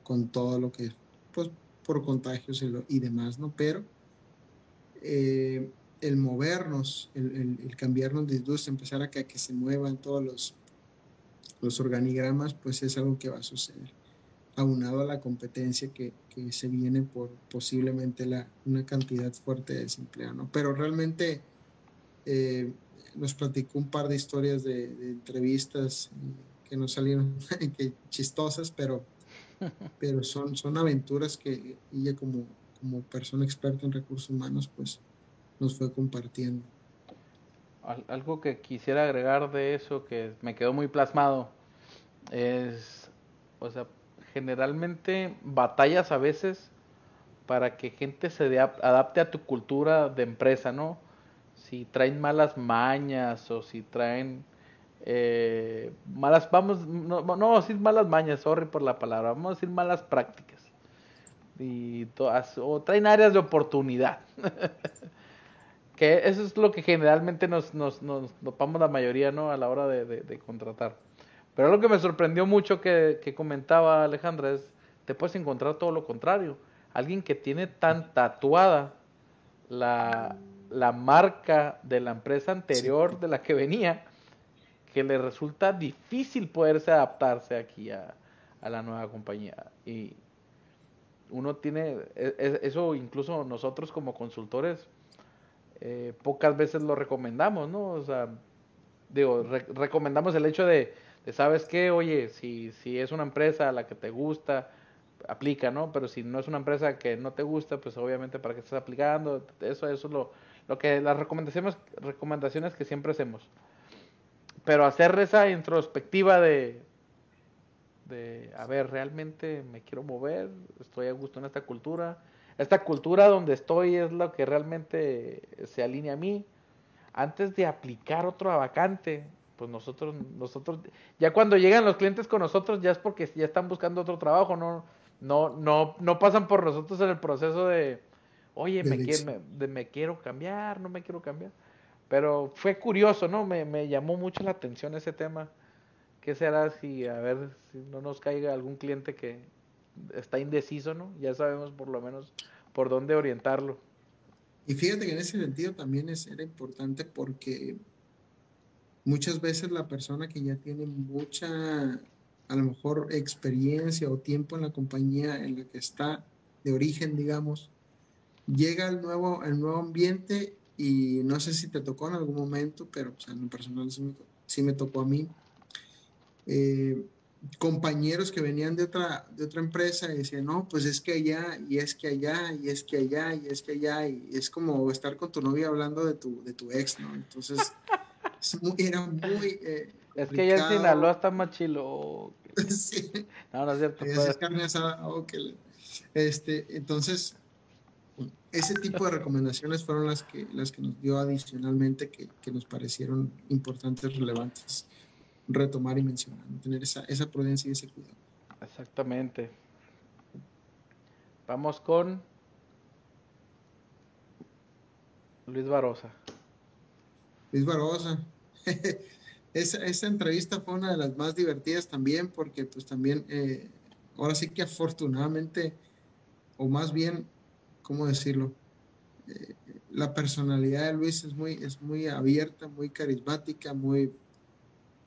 con todo lo que, pues por contagios y, demás, ¿no? Pero eh, el movernos, el, el, cambiarnos de industria, empezar a que, a que se muevan todos los los organigramas, pues es algo que va a suceder, aunado a la competencia que, que se viene por posiblemente la, una cantidad fuerte de desempleo, ¿no? Pero realmente eh, nos platicó un par de historias de, entrevistas eh, que nos salieron [LAUGHS] que chistosas, pero, [LAUGHS] pero son, son aventuras que ella como, como persona experta en recursos humanos, pues nos fue compartiendo algo que quisiera agregar de eso que me quedó muy plasmado es, o sea, generalmente batallas a veces para que gente se adapte a tu cultura de empresa, ¿no? Si traen malas mañas o si traen eh, malas, vamos, no, no vamos a decir malas mañas, sorry por la palabra, vamos a decir malas prácticas. Y todas, o traen áreas de oportunidad. [LAUGHS] Que eso es lo que generalmente nos, nos, nos topamos la mayoría, ¿no? A la hora de, de, contratar. Pero lo que me sorprendió mucho que, que, comentaba Alejandra es, te puedes encontrar todo lo contrario. Alguien que tiene tan tatuada la, la marca de la empresa anterior de la que venía, que le resulta difícil poderse adaptarse aquí a, a la nueva compañía. Y uno tiene, e, e, eso incluso nosotros como consultores, eh, pocas veces lo recomendamos, ¿no? O sea, digo, recomendamos el hecho de, ¿sabes qué? Oye, si, si es una empresa a la que te gusta, aplica, ¿no? Pero si no es una empresa que no te gusta, pues obviamente para qué estás aplicando, eso, eso es lo, lo que las recomendaciones, recomendaciones que siempre hacemos. Pero hacer esa introspectiva de, de, a ver, realmente me quiero mover, estoy a gusto en esta cultura, esta cultura donde estoy es lo que realmente se alinea a mí. Antes de aplicar otro vacante, pues nosotros, nosotros, ya cuando llegan los clientes con nosotros, ya es porque ya están buscando otro trabajo, no, no, no, no pasan por nosotros en el proceso de, oye, me, quiero, me, me quiero cambiar, no me quiero cambiar. Pero fue curioso, ¿no? Me, me llamó mucho la atención ese tema. ¿Qué será si, a ver, si no nos caiga algún cliente que, está indeciso, ¿no? Ya sabemos por lo menos por dónde orientarlo. Y fíjate que en ese sentido también es, era importante porque muchas veces la persona que ya tiene mucha, a lo mejor, experiencia o tiempo en la compañía en la que está, de origen, digamos, llega al nuevo, al nuevo ambiente y no sé si te tocó en algún momento, pero en lo personal sí me, tocó a mí. Eh, compañeros que venían de otra, de otra empresa y decían, no, pues es que allá, y es que allá, y es que allá, y es que allá, y es como estar con tu novia hablando de tu, de tu ex, ¿no? Entonces, [LAUGHS] era muy... Eh, es que allá en Sinaloa está más chilo. [LAUGHS] sí. No, no es cierto. Pues. Este, entonces, ese tipo de recomendaciones fueron las que, las que nos dio adicionalmente que, que nos parecieron importantes, relevantes retomar y mencionar, tener esa, esa prudencia y ese cuidado. Exactamente. Vamos con Luis Barosa. Luis Barosa. [LAUGHS] esa, esa, entrevista fue una de las más divertidas también porque pues también, eh, ahora sí que afortunadamente, o más bien, ¿cómo decirlo? Eh, la personalidad de Luis es muy, es muy abierta, muy carismática, muy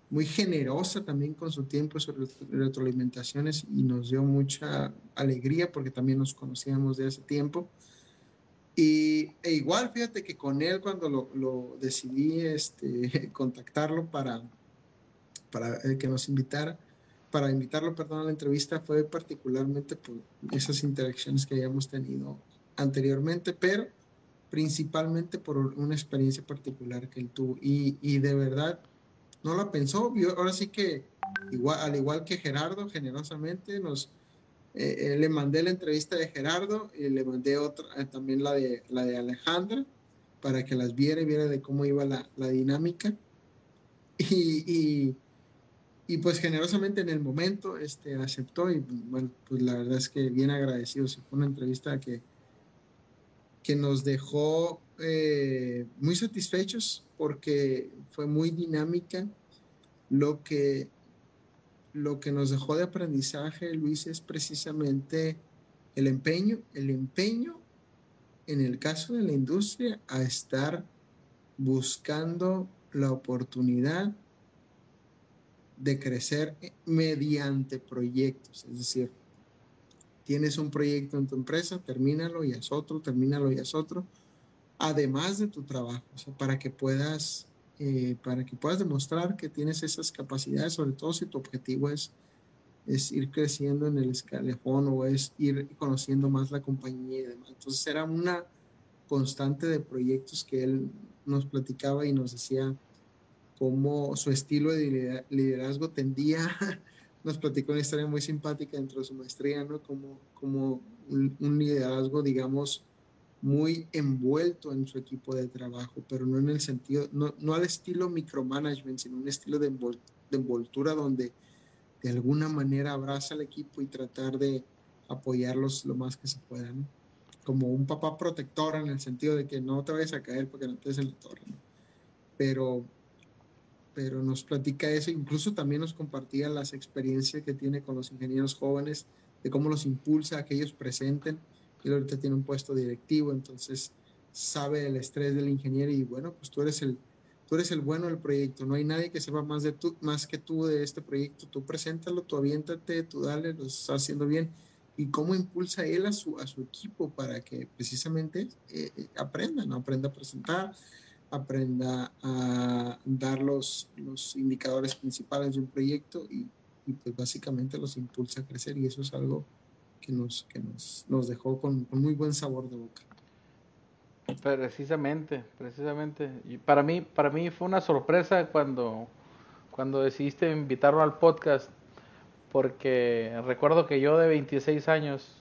muy generosa también con su tiempo y sus retroalimentaciones y nos dio mucha alegría porque también nos conocíamos de hace tiempo. Y e igual, fíjate que con él cuando lo, decidí este, [LAUGHS] contactarlo para, para eh, que nos invitara, para invitarlo, perdón, a la entrevista fue particularmente por esas interacciones que habíamos tenido anteriormente, pero principalmente por una experiencia particular que él tuvo. Y, y de verdad, no la pensó, ahora sí que al igual que Gerardo, generosamente nos eh, eh, le mandé la entrevista de Gerardo y le mandé otra, eh, también la de, la de Alejandra, para que las viera y viera de cómo iba la, la dinámica. [LAUGHS] Y, y, pues generosamente en el momento este, aceptó y bueno, pues la verdad es que bien agradecido. Fue una entrevista que, que nos dejó muy satisfechos porque fue muy dinámica. Lo que, lo que nos dejó de aprendizaje, Luis, es precisamente el empeño, el empeño en el caso de la industria a estar buscando la oportunidad de crecer mediante proyectos. Es decir, tienes un proyecto en tu empresa, termínalo y haz otro, termínalo y haz otro además de tu trabajo, para que puedas, eh, para que puedas demostrar que tienes esas capacidades, sobre todo si tu objetivo es, es ir creciendo en el escalefón o es ir conociendo más la compañía y demás. Entonces era una constante de proyectos que él nos platicaba y nos decía cómo su estilo de liderazgo tendía, nos platicó una historia muy simpática dentro de su maestría, ¿no? Como, como un liderazgo, digamos, muy envuelto en su equipo de trabajo, pero no en el sentido, no, no al estilo micromanagement, sino un estilo de, envoltura donde de alguna manera abraza al equipo y tratar de apoyarlos lo más que se pueda, Como un papá protector en el sentido de que no te vayas a caer porque no te des en la torre, Pero, pero nos platica eso, incluso también nos compartía las experiencias que tiene con los ingenieros jóvenes, de cómo los impulsa a que ellos presenten. Él ahorita tiene un puesto directivo, entonces sabe el estrés del ingeniero y bueno, pues tú eres el, tú eres el bueno del proyecto, no hay nadie que sepa más, de tú, más que tú de este proyecto, tú preséntalo, tú aviéntate, tú dale, lo estás haciendo bien. Y cómo impulsa él a su, a su equipo para que precisamente eh, eh, aprenda, ¿no? aprenda a presentar, aprenda a dar los, los indicadores principales de un proyecto y, pues básicamente los impulsa a crecer y eso es algo que nos, que nos, nos dejó con, muy buen sabor de boca. Precisamente, precisamente. Y para mí, para mí fue una sorpresa cuando, cuando decidiste invitarlo al podcast, porque recuerdo que yo de 26 años,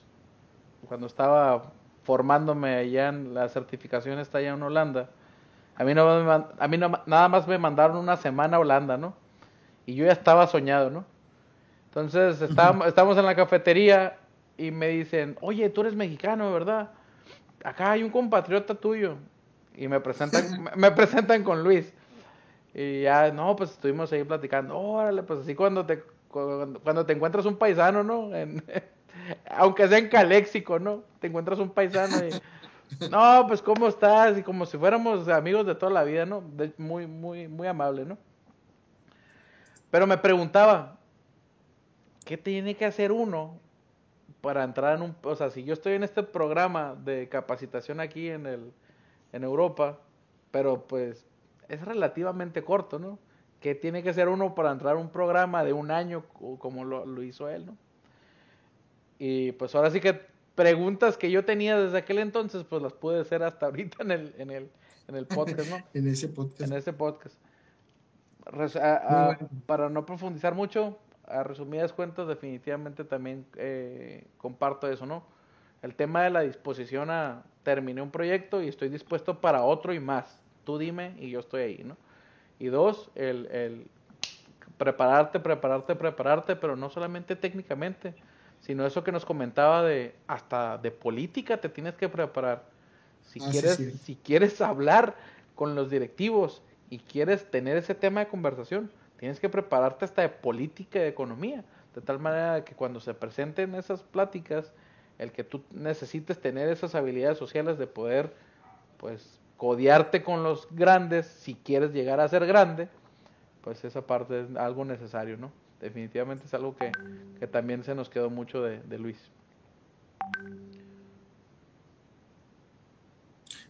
cuando estaba formándome allá en la certificación está allá en Holanda, a mí, no, a mí no, nada más me mandaron una semana a Holanda, ¿no? Y yo ya estaba soñado, ¿no? Entonces estábamos, estábamos en la cafetería y me dicen, oye, tú eres mexicano, ¿verdad? Acá hay un compatriota tuyo. Y me presentan, me presentan con Luis. Y ya, no, pues estuvimos ahí platicando. Órale, pues así cuando te, cuando, te encuentras un paisano, ¿no? [LAUGHS] aunque sea en Caléxico, ¿no? Te encuentras un paisano y, no, pues cómo estás, y como si fuéramos amigos de toda la vida, ¿no? muy, muy, muy amable, ¿no? Pero me preguntaba, ¿qué tiene que hacer uno para entrar en un, o sea, si yo estoy en este programa de capacitación aquí en el en Europa, pero pues es relativamente corto, ¿no? ¿qué tiene que ser uno para entrar a un programa de un año como lo, lo hizo él, ¿no? Y pues ahora sí que preguntas que yo tenía desde aquel entonces, pues las pude hacer hasta ahorita en el, en el, en el podcast, ¿no? [LAUGHS] en ese podcast. En ese podcast. Para no profundizar mucho, a resumidas cuentas, definitivamente también eh, comparto eso, ¿no? El tema de la disposición a terminé un proyecto y estoy dispuesto para otro y más. Tú dime y yo estoy ahí, ¿no? Y dos, el, el prepararte, prepararte, prepararte, pero no solamente técnicamente, sino eso que nos comentaba de hasta de política te tienes que preparar. Si ah, quieres, si quieres hablar con los directivos y quieres tener ese tema de conversación, tienes que prepararte hasta de política y de economía, de tal manera que cuando se presenten esas pláticas, el que tú necesites tener esas habilidades sociales de poder, pues, codiarte con los grandes, si quieres llegar a ser grande, pues esa parte es algo necesario, ¿no? Definitivamente es algo que, también se nos quedó mucho de, Luis.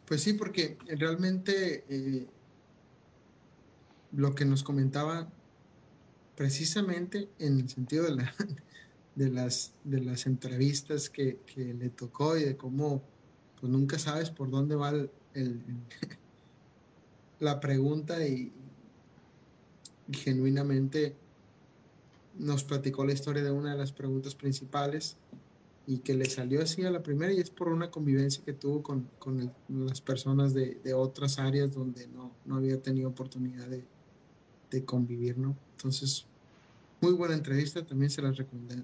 Pues sí, porque realmente eh, lo que nos comentaba precisamente en el sentido de, la, de, las, de las entrevistas que, le tocó y de cómo pues nunca sabes por dónde va el, [LAUGHS] la pregunta y genuinamente nos platicó la historia de una de las preguntas principales y que le salió así a la primera y es por una convivencia que tuvo con, con las personas de, de, otras áreas donde no, no había tenido oportunidad de, de, convivir, ¿no? Entonces, muy buena entrevista, también se la,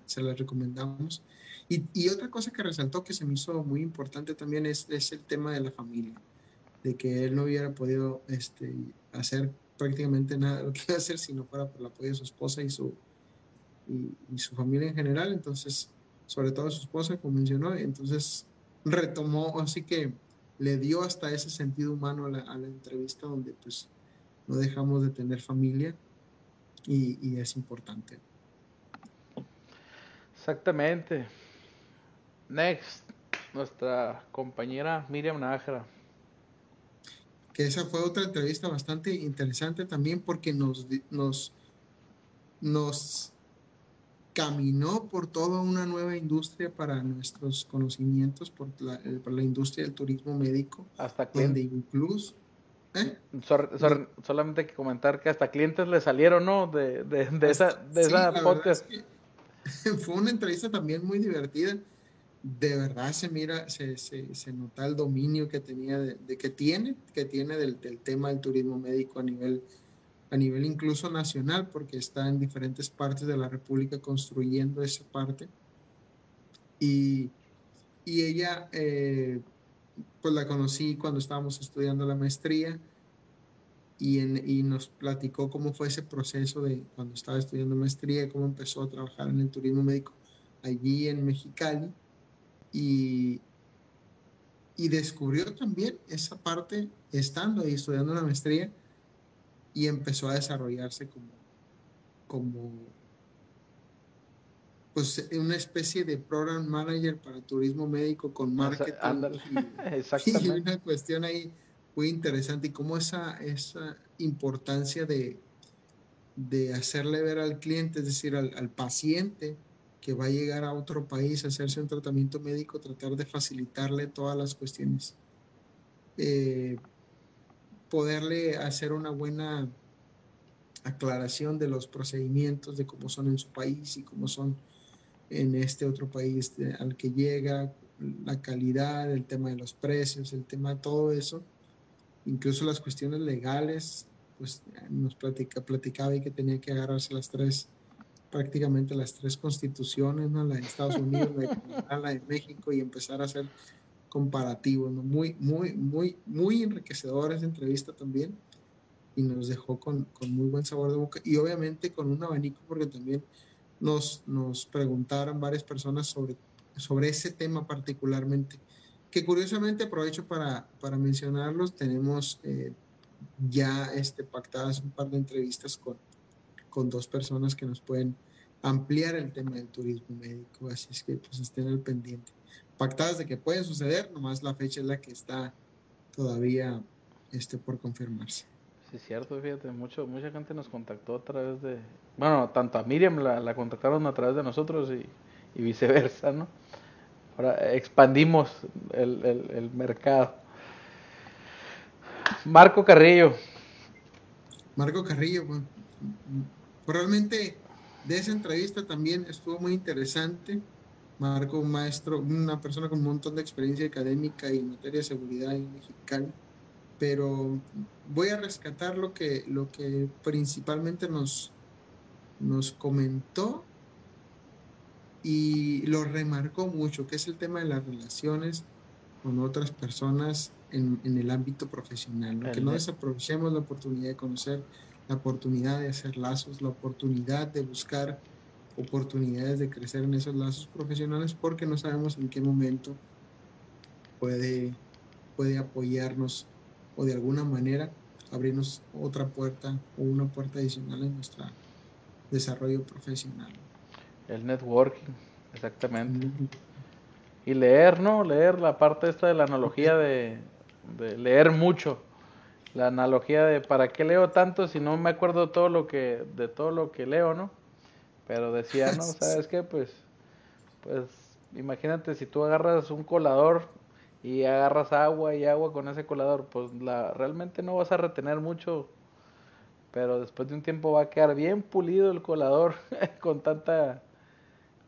se la recomendamos. Y, y, otra cosa que resaltó que se me hizo muy importante también es, es el tema de la familia, de que él no hubiera podido este, hacer prácticamente nada lo que iba a hacer si no fuera por el apoyo de su esposa y su, y, su familia en general, entonces, sobre todo su esposa, como mencionó, entonces retomó, así que le dio hasta ese sentido humano a la, entrevista donde pues no dejamos de tener familia y, y es importante. Exactamente. Next, nuestra compañera Miriam Nájera. Que esa fue otra entrevista bastante interesante también porque nos, nos, nos caminó por toda una nueva industria para nuestros conocimientos, por la, eh, por la industria del turismo médico. Hasta donde incluso... ¿eh? solamente hay que comentar que hasta clientes le salieron, ¿no? De, de, de esa, de esa podcast. [LAUGHS] fue una entrevista también muy divertida. De verdad se mira, se, se, se nota el dominio que tenía, de, que tiene, que tiene del, del tema del turismo médico a nivel a nivel incluso nacional, porque está en diferentes partes de la República construyendo esa parte. Y, y ella, eh, pues la conocí cuando estábamos estudiando la maestría y, en, y nos platicó cómo fue ese proceso de cuando estaba estudiando maestría, cómo empezó a trabajar en el turismo médico allí en Mexicali. Y, y descubrió también esa parte estando ahí estudiando la maestría y empezó a desarrollarse como, como pues una especie de program manager para turismo médico con marketing y, [LAUGHS] una cuestión ahí muy interesante y cómo esa, esa importancia de, de hacerle ver al cliente, es decir, al, paciente que va a llegar a otro país a hacerse un tratamiento médico, tratar de facilitarle todas las cuestiones. Eh, poderle hacer una buena aclaración de los procedimientos, de cómo son en su país y cómo son en este otro país al que llega, la calidad, el tema de los precios, el tema de todo eso, incluso las cuestiones legales, pues nos platica, platicaba y que tenía que agarrarse las tres, prácticamente las tres constituciones, ¿no? la de Estados Unidos, la la de México y empezar a hacer comparativos, ¿no? Muy, muy, muy, muy enriquecedora esa entrevista también. Y nos dejó con, con, muy buen sabor de boca. Y obviamente con un abanico porque también nos, nos preguntaron varias personas sobre, sobre ese tema particularmente, que curiosamente aprovecho para, para mencionarlos, tenemos eh, ya este, pactadas un par de entrevistas con, con dos personas que nos pueden ampliar el tema del turismo médico, así es que pues estén al pendiente pactadas de que pueden suceder, nomás la fecha es la que está todavía este, por confirmarse. Sí, cierto, fíjate, mucho, mucha gente nos contactó a través de, bueno, tanto a Miriam la, la contactaron a través de nosotros y, y viceversa, ¿no? Ahora expandimos el, el, el mercado. Marco Carrillo. Marco Carrillo, pues, pues, realmente de esa entrevista también estuvo muy interesante. Marco, un maestro, una persona con un montón de experiencia académica y en materia de seguridad en mexicano, pero voy a rescatar lo que, lo que principalmente nos, nos comentó y lo remarcó mucho, que es el tema de las relaciones con otras personas en, en el ámbito profesional, que no desaprovechemos la oportunidad de conocer, la oportunidad de hacer lazos, la oportunidad de buscar oportunidades de crecer en esos lazos profesionales porque no sabemos en qué momento puede, puede apoyarnos o de alguna manera abrirnos otra puerta o una puerta adicional en nuestro desarrollo profesional. El networking, exactamente. Y leer, ¿no? Leer la parte esta de la analogía de, de leer mucho. La analogía de para qué leo tanto si no me acuerdo todo lo que, de todo lo que leo, ¿no? Pero decía, ¿no? [LAUGHS] ¿Sabes qué? Pues, pues, imagínate si tú agarras un colador y agarras agua y agua con ese colador, pues la, realmente no vas a retener mucho, pero después de un tiempo va a quedar bien pulido el colador [LAUGHS] con tanta,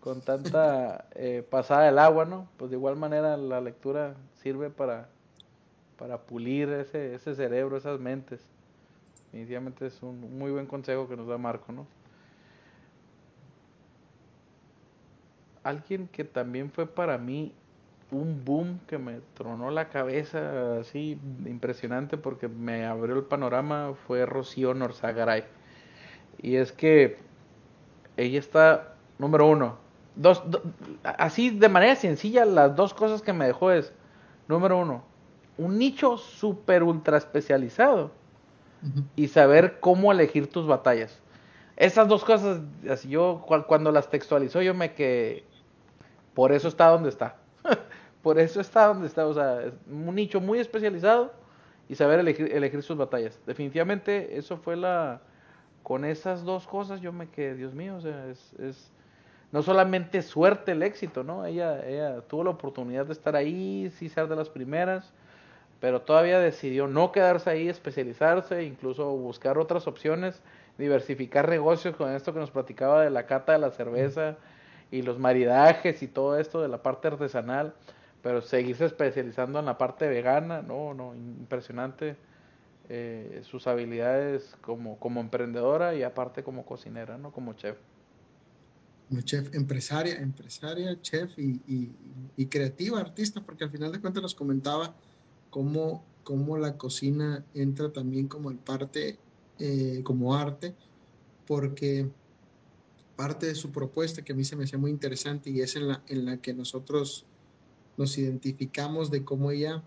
con tanta [LAUGHS] eh, pasada del agua, ¿no? Pues de igual manera la lectura sirve para, para pulir ese, ese cerebro, esas mentes. Definitivamente es un muy buen consejo que nos da Marco, ¿no? Alguien que también fue para mí un boom que me tronó la cabeza así impresionante porque me abrió el panorama fue Rocío Norzagaray. Y es que ella está, número uno, dos, así de manera sencilla, las dos cosas que me dejó es, número uno, un nicho súper ultra especializado y saber cómo elegir tus batallas. Esas dos cosas, así yo cuando las textualizó yo me quedé, por eso está donde está. [LAUGHS] Por eso está donde está. O sea, es un nicho muy especializado y saber elegir, sus batallas. Definitivamente, eso fue la. Con esas dos cosas yo me quedé, Dios mío, o sea, es, es no solamente suerte el éxito, ¿no? Ella, ella tuvo la oportunidad de estar ahí, sí ser de las primeras, pero todavía decidió no quedarse ahí, especializarse, incluso buscar otras opciones, diversificar negocios con esto que nos platicaba de la cata de la cerveza y los maridajes y todo esto de la parte artesanal, pero seguirse especializando en la parte vegana, no, no, impresionante eh, sus habilidades como, como emprendedora y aparte como cocinera, ¿no? Como chef. Como chef, empresaria, empresaria, chef y, y, creativa, artista, porque al final de cuentas nos comentaba cómo, cómo la cocina entra también como el parte, eh, como arte, porque parte de su propuesta que a mí se me hacía muy interesante y es en la, en la que nosotros nos identificamos de cómo ella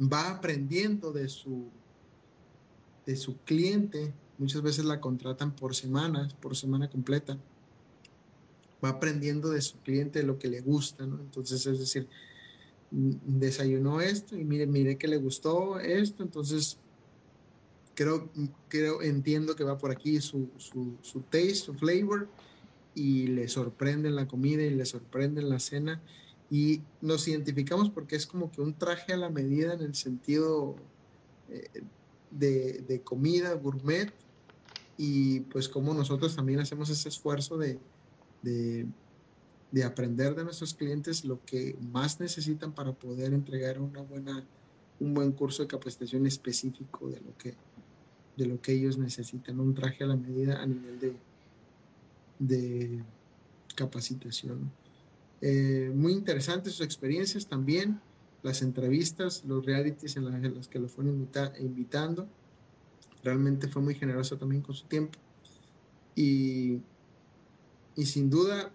va aprendiendo de su, de su cliente. Muchas veces la contratan por semanas, por semana completa. Va aprendiendo de su cliente lo que le gusta, ¿no? Entonces, es decir, mm, desayunó esto y mire, mire que le gustó esto, entonces creo, creo, entiendo que va por aquí su, su, su taste, su flavor, y le sorprende la comida y le sorprende la cena. Y nos identificamos porque es como que un traje a la medida en el sentido eh, de, de, comida, gourmet, y pues como nosotros también hacemos ese esfuerzo de, de, de aprender de nuestros clientes lo que más necesitan para poder entregar una buena, un buen curso de capacitación específico de lo que, de lo que ellos necesitan, un traje a la medida a nivel de, de capacitación. Eh, muy interesantes sus experiencias también, las entrevistas, los realities en, los que lo fueron invitando. Realmente fue muy generoso también con su tiempo. Y, y sin duda,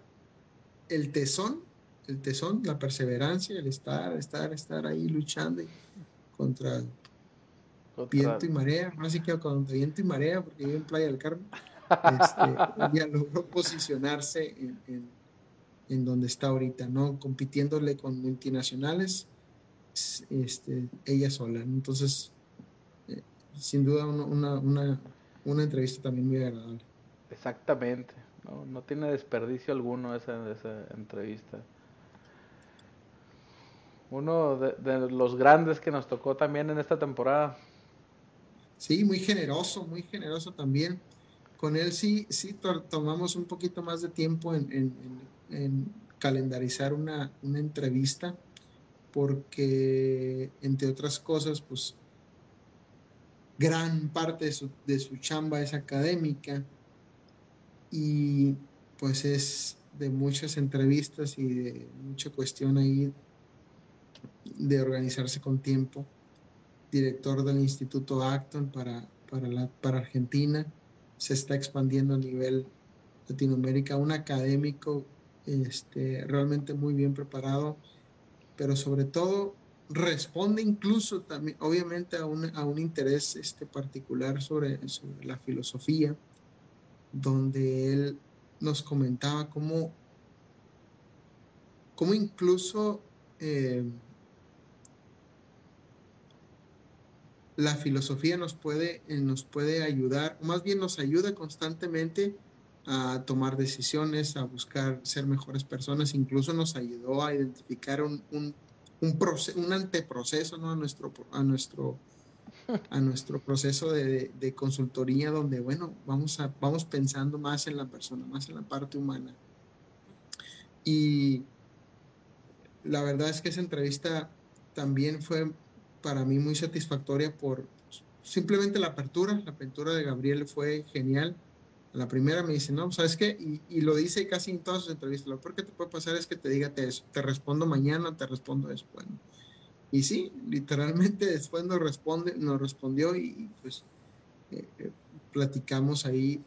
el tesón, el tesón, la perseverancia, el estar, estar, estar ahí luchando contra viento y marea, así que contra viento y marea, porque vive en Playa del Carmen, este, [LAUGHS] ya logró posicionarse en, en, donde está ahorita, ¿no? Compitiéndole con multinacionales, este, ella sola. Entonces, eh, sin duda una, una, una entrevista también muy agradable. Exactamente, no, no tiene desperdicio alguno esa, esa entrevista. Uno de, de, los grandes que nos tocó también en esta temporada. Sí, muy generoso, muy generoso también. Con él sí, sí tomamos un poquito más de tiempo en, en, en calendarizar una, una entrevista porque, entre otras cosas, pues gran parte de su, de su chamba es académica y pues es de muchas entrevistas y de mucha cuestión ahí de organizarse con tiempo. Director del Instituto Acton para, para, Argentina, se está expandiendo a nivel Latinoamérica, un académico este, realmente muy bien preparado, pero sobre todo responde incluso también, obviamente, a un, a un interés este, particular sobre, sobre la filosofía, donde él nos comentaba cómo, cómo incluso eh, la filosofía nos puede, eh, nos puede ayudar, más bien nos ayuda constantemente a tomar decisiones, a buscar ser mejores personas, incluso nos ayudó a identificar un, un, un, un anteproceso ¿no? a, nuestro, a, nuestro, a nuestro proceso de, de, consultoría donde, bueno, vamos, a, vamos pensando más en la persona, más en la parte humana. Y la verdad es que esa entrevista también fue para mí muy satisfactoria por simplemente la apertura. La apertura de Gabriel fue genial. La primera me dice, no, ¿sabes qué? Y, y, lo dice casi en todas sus entrevistas. Lo peor que te puede pasar es que te diga, te, te respondo mañana, te respondo después. Y sí, literalmente después nos, responde, nos respondió y pues eh, eh, platicamos ahí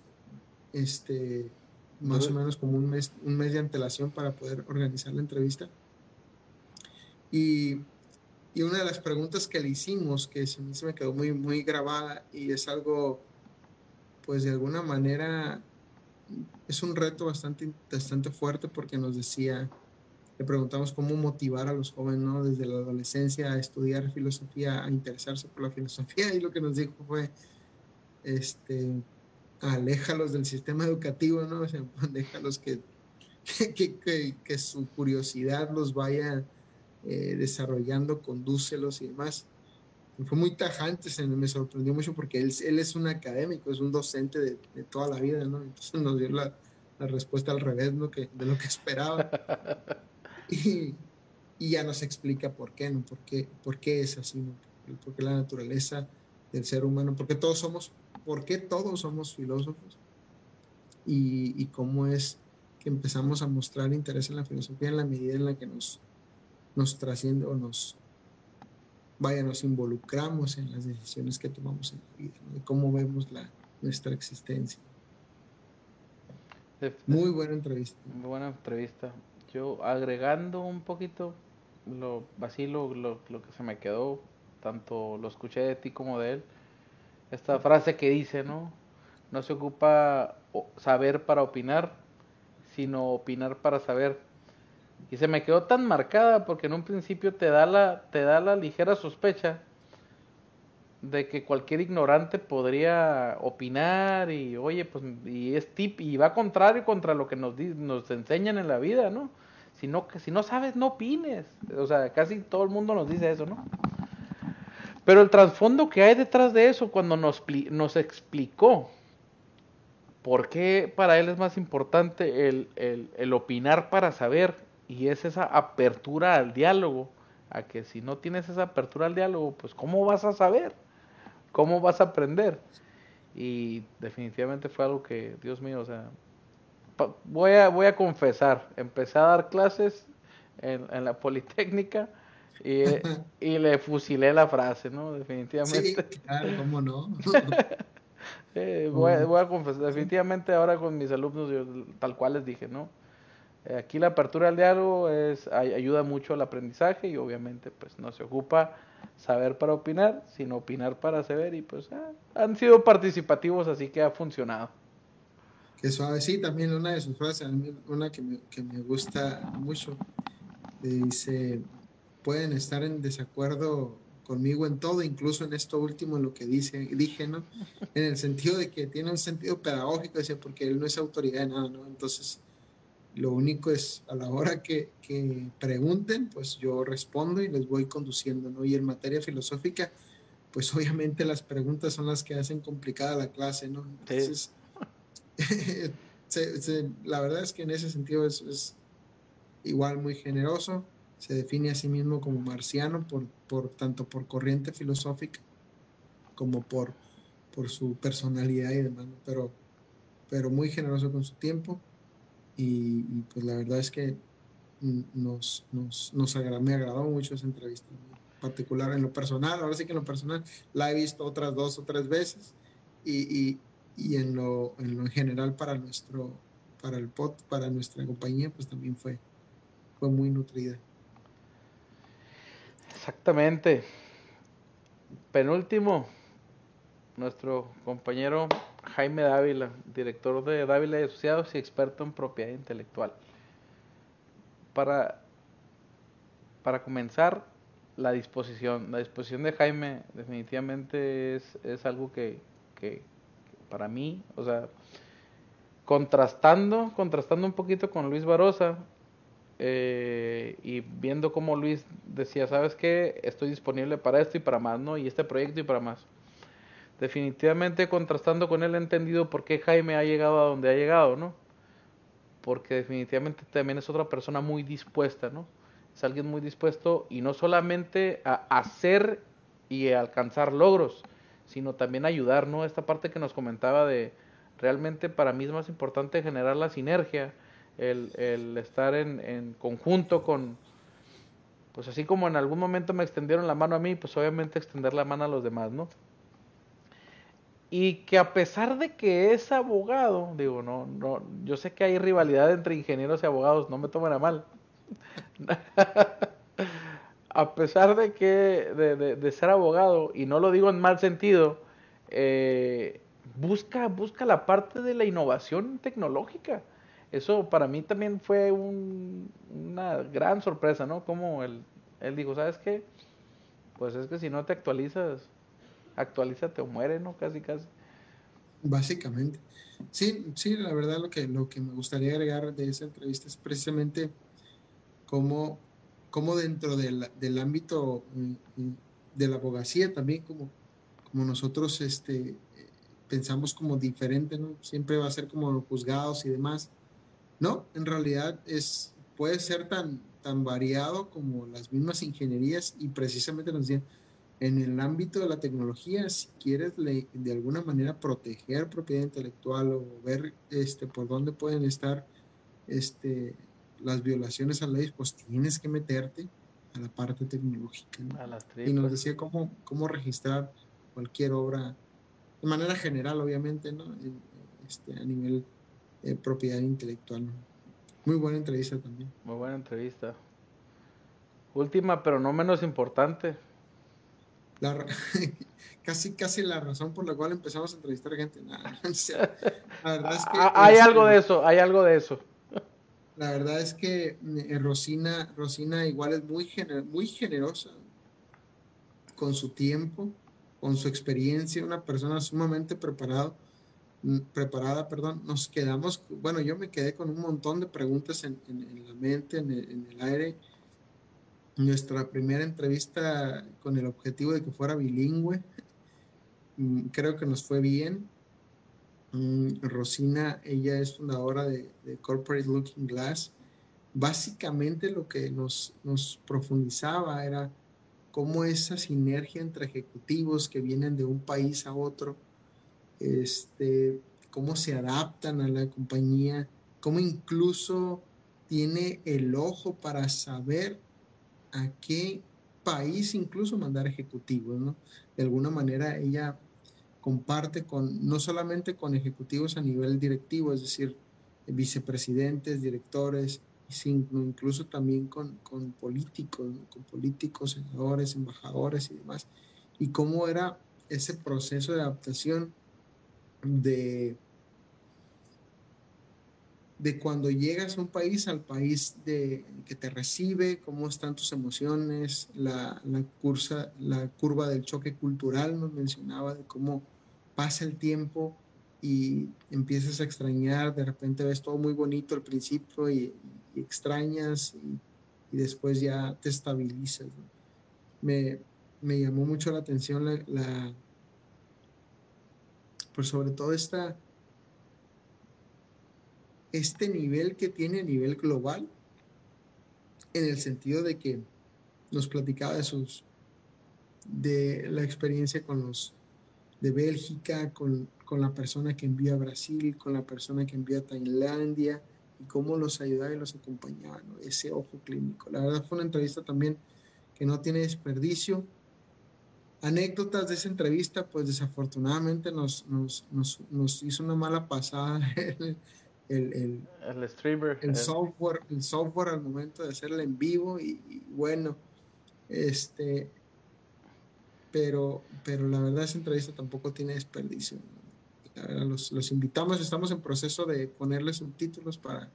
este, más o menos como un mes, un mes de antelación para poder organizar la entrevista. Y y una de las preguntas que le hicimos, que se me quedó muy, muy grabada y es algo, pues de alguna manera, es un reto bastante, bastante fuerte porque nos decía, le preguntamos cómo motivar a los jóvenes, ¿no? Desde la adolescencia a estudiar filosofía, a interesarse por la filosofía y lo que nos dijo fue, este, aléjalos del sistema educativo, ¿no? O sea, [LAUGHS] déjalos que, que, que, que su curiosidad los vaya eh, desarrollando, condúcelos y demás. fue muy tajante, se me sorprendió mucho porque él, él es un académico, es un docente de, de, toda la vida, ¿no? Entonces nos dio la, la respuesta al revés ¿no? que, de lo que [LAUGHS] esperaba. Y, y, ya nos explica por qué, ¿no? ¿Por qué, por qué es así, ¿no? Porque la naturaleza del ser humano, porque todos somos, por qué todos somos filósofos y, y cómo es que empezamos a mostrar interés en la filosofía en la medida en la que nos nos trasciende o nos, vaya, nos involucramos en las decisiones que tomamos en la vida, ¿no? de cómo vemos la, nuestra existencia. Muy buena entrevista. Muy buena entrevista. Yo agregando un poquito lo así lo, lo, lo, que se me quedó, tanto lo escuché de ti como de él, esta frase que dice, ¿no? No se ocupa saber para opinar, sino opinar para saber. Y se me quedó tan marcada porque en un principio te da la, te da la ligera sospecha de que cualquier ignorante podría opinar y oye, pues y es tip y va contrario contra lo que nos, nos enseñan en la vida, ¿no? Si no, si no sabes, no opines. O sea, casi todo el mundo nos dice eso, ¿no? Pero el trasfondo que hay detrás de eso, cuando nos, nos explicó por qué para él es más importante el, el, el opinar para saber y es esa apertura al diálogo, a que si no tienes esa apertura al diálogo, pues ¿cómo vas a saber? ¿Cómo vas a aprender? Y definitivamente fue algo que, Dios mío, o sea, voy a, voy a confesar, empecé a dar clases en, en la Politécnica y, [LAUGHS] y, le fusilé la frase, ¿no? Definitivamente. Sí, claro, ¿cómo no? [LAUGHS] eh, voy, voy, a confesar, definitivamente ahora con mis alumnos, yo, tal cual les dije, ¿no? Eh, aquí la apertura al diálogo es, ayuda mucho al aprendizaje y obviamente pues no se ocupa saber para opinar, sino opinar para saber y pues ah, han sido participativos así que ha funcionado. Que suave, sí, también una de sus frases, una que me, que me gusta mucho, dice, pueden estar en desacuerdo conmigo en todo, incluso en esto último, en lo que dice, dije, ¿no? [LAUGHS] En el sentido de que tiene un sentido pedagógico, decía, porque él no es autoridad de nada, ¿no? Entonces, lo único es a la hora que, que, pregunten, pues yo respondo y les voy conduciendo, ¿no? Y en materia filosófica, pues obviamente las preguntas son las que hacen complicada la clase, ¿no? Entonces, [LAUGHS] la verdad es que en ese sentido es, es, igual muy generoso, se define a sí mismo como marciano por, por tanto por corriente filosófica como por, por su personalidad y demás, pero, pero muy generoso con su tiempo y, pues la verdad es que nos, nos, nos me agradó mucho esa entrevista, en particular en lo personal, ahora sí que en lo personal la he visto otras dos o tres veces y, y, y en, lo, en lo general para nuestro, para el pod, para nuestra compañía, pues también fue, fue muy nutrida. Exactamente. Penúltimo, nuestro compañero Jaime Dávila, director de Dávila y Asociados y experto en propiedad intelectual. Para, para comenzar, la disposición. La disposición de Jaime definitivamente es, es algo que, que, para mí, o sea, contrastando, contrastando un poquito con Luis Barosa eh, y viendo cómo Luis decía, ¿sabes qué? Estoy disponible para esto y para más, ¿no? Y este proyecto y para más definitivamente contrastando con él he entendido por qué Jaime ha llegado a donde ha llegado, ¿no? Porque definitivamente también es otra persona muy dispuesta, ¿no? Es alguien muy dispuesto y no solamente a hacer y alcanzar logros, sino también ayudar, ¿no? Esta parte que nos comentaba de realmente para mí es más importante generar la sinergia, el, el estar en, en conjunto con, pues así como en algún momento me extendieron la mano a mí, pues obviamente extender la mano a los demás, ¿no? Y que a pesar de que es abogado, digo, no, no, yo sé que hay rivalidad entre ingenieros y abogados, no me tomen a mal. [LAUGHS] a pesar de que de, de, ser abogado, y no lo digo en mal sentido, eh, busca, busca la parte de la innovación tecnológica. Eso para mí también fue un, una gran sorpresa, ¿no? Como él, él dijo, ¿sabes qué? Pues es que si no te actualizas, actualízate o muere, ¿no? Casi, casi. Básicamente. Sí, sí, la verdad lo que, lo que me gustaría agregar de esa entrevista es precisamente cómo, cómo dentro del, del ámbito mm, mm, de la abogacía también, como, como nosotros este, pensamos como diferente, ¿no? Siempre va a ser como juzgados y demás. No, en realidad es, puede ser tan, tan variado como las mismas ingenierías y precisamente nos decían, en el ámbito de la tecnología, si quieres de alguna manera proteger propiedad intelectual o ver este, por dónde pueden estar este, las violaciones a la ley, pues tienes que meterte a la parte tecnológica. y nos decía cómo, cómo registrar cualquier obra, de manera general, obviamente, ¿no? Este, a nivel de propiedad intelectual. Muy buena entrevista también. Muy buena entrevista. Última, pero no menos importante [LAUGHS] casi, casi la razón por la cual empezamos a entrevistar gente. hay algo de eso, hay algo de eso. La verdad es que eh, Rosina, Rosina igual es muy, muy generosa con su tiempo, con su experiencia, una persona sumamente preparado, mm, preparada, perdón. Nos quedamos, bueno, yo me quedé con un montón de preguntas en, la mente, en el aire nuestra primera entrevista con el objetivo de que fuera bilingüe. Mm, creo que nos fue bien. Mm, Rosina, ella es fundadora de, Corporate Looking Glass. Básicamente lo que nos, nos profundizaba era cómo esa sinergia entre ejecutivos que vienen de un país a otro, este, cómo se adaptan a la compañía, cómo incluso tiene el ojo para saber a qué país incluso mandar ejecutivos, ¿no? De alguna manera ella comparte con, no solamente con ejecutivos a nivel directivo, es decir, vicepresidentes, directores, sino incluso también con, con políticos, con políticos, senadores, embajadores y demás. Y cómo era ese proceso de adaptación de, de cuando llegas a un país al país de, que te recibe, cómo están tus emociones, la, la, cursa, la curva del choque cultural nos mencionaba de cómo pasa el tiempo y empiezas a extrañar, de repente ves todo muy bonito al principio y, extrañas y, después ya te estabilizas. Me, me, llamó mucho la atención la, pues sobre todo esta este nivel que tiene a nivel global, en el sentido de que nos platicaba de sus de la experiencia con los de Bélgica, con, la persona que envió a Brasil, con la persona que envió a Tailandia, y cómo los ayudaba y los acompañaba, ese ojo clínico. La verdad fue una entrevista también que no tiene desperdicio. Anécdotas de esa entrevista, pues desafortunadamente nos, nos, nos hizo una mala pasada [LAUGHS] el, el, streamer, el, software, el software al momento de hacerla en vivo y, bueno, este, pero, pero la verdad esa entrevista tampoco tiene desperdicio. los, los, invitamos, estamos en proceso de ponerle subtítulos para,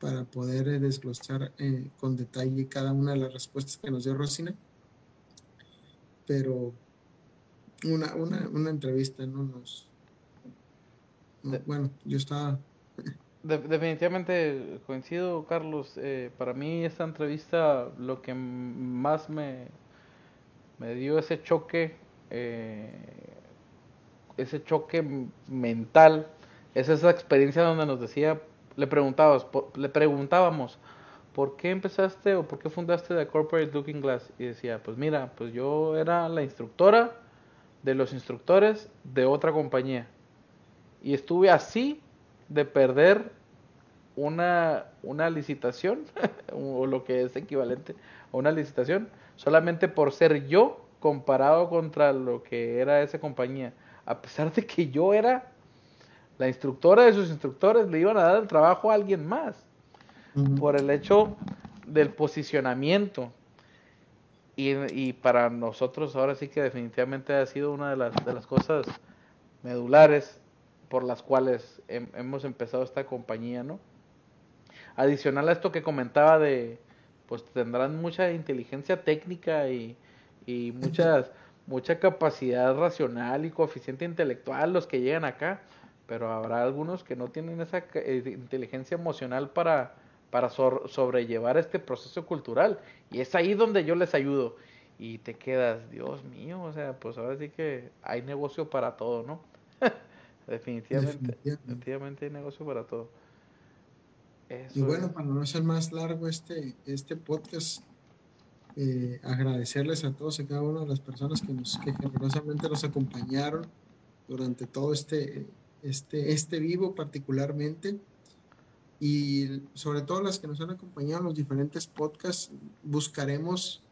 para poder desglosar eh, con detalle cada una de las respuestas que nos dio Rosina. Pero una, una, una entrevista no nos... bueno, yo estaba definitivamente coincido, Carlos. Eh, para mí esta entrevista lo que más me, me dio ese choque, eh, ese choque mental, es esa experiencia donde nos decía, le preguntabas, le preguntábamos, ¿por qué empezaste o por qué fundaste The Corporate Looking Glass? Y decía, pues mira, pues yo era la instructora de los instructores de otra compañía. Y estuve así de perder una, una licitación, [LAUGHS] o lo que es equivalente a una licitación, solamente por ser yo comparado contra lo que era esa compañía. A pesar de que yo era la instructora de sus instructores, le iban a dar el trabajo a alguien más. Por el hecho del posicionamiento. Y, y, para nosotros ahora sí que definitivamente ha sido una de las, de las cosas medulares por las cuales hemos empezado esta compañía, ¿no? Adicional a esto que comentaba de, pues tendrán mucha inteligencia técnica y, y muchas, mucha capacidad racional y coeficiente intelectual los que llegan acá, pero habrá algunos que no tienen esa eh, inteligencia emocional para, para sobrellevar este proceso cultural. Y es ahí donde yo les ayudo. Y te quedas, Dios mío, o sea, pues ahora sí que hay negocio para todo, ¿no? Definitivamente, definitivamente, hay negocio para todo. y bueno, para no ser más largo este, este podcast, eh, agradecerles a todos y cada una de las personas que, nos, que generosamente nos acompañaron durante todo este, este, este vivo particularmente. Y sobre todo las que nos han acompañado en los diferentes podcasts, buscaremos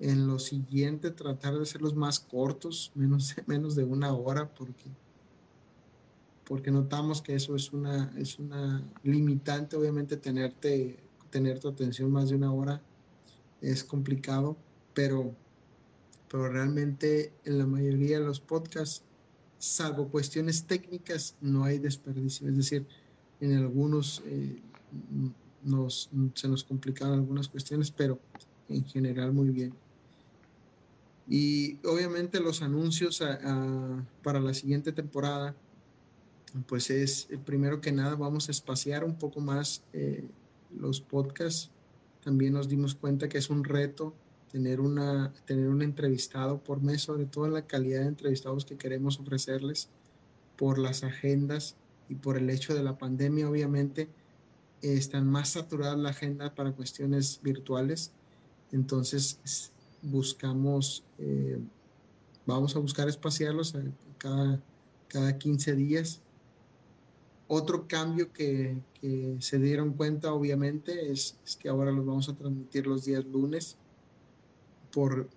en lo siguiente tratar de hacerlos más cortos, menos, [LAUGHS] menos de una hora, porque porque notamos que eso es una, es una limitante, obviamente tenerte, tener tu atención más de una hora es complicado, pero, pero realmente en la mayoría de los podcasts, salvo cuestiones técnicas, no hay desperdicio, es decir, en algunos eh, nos, se nos complicaron algunas cuestiones, pero en general muy bien. Y obviamente los anuncios para la siguiente temporada pues es, eh, primero que nada, vamos a espaciar un poco más eh, los podcasts. También nos dimos cuenta que es un reto tener, una, tener un entrevistado por mes, sobre todo en la calidad de entrevistados que queremos ofrecerles, por las agendas y por el hecho de la pandemia, obviamente, están más saturadas la agenda para cuestiones virtuales. Entonces, buscamos, eh, vamos a buscar espaciarlos cada, cada 15 días otro cambio que, se dieron cuenta, obviamente, es, que ahora los vamos a transmitir los días lunes por,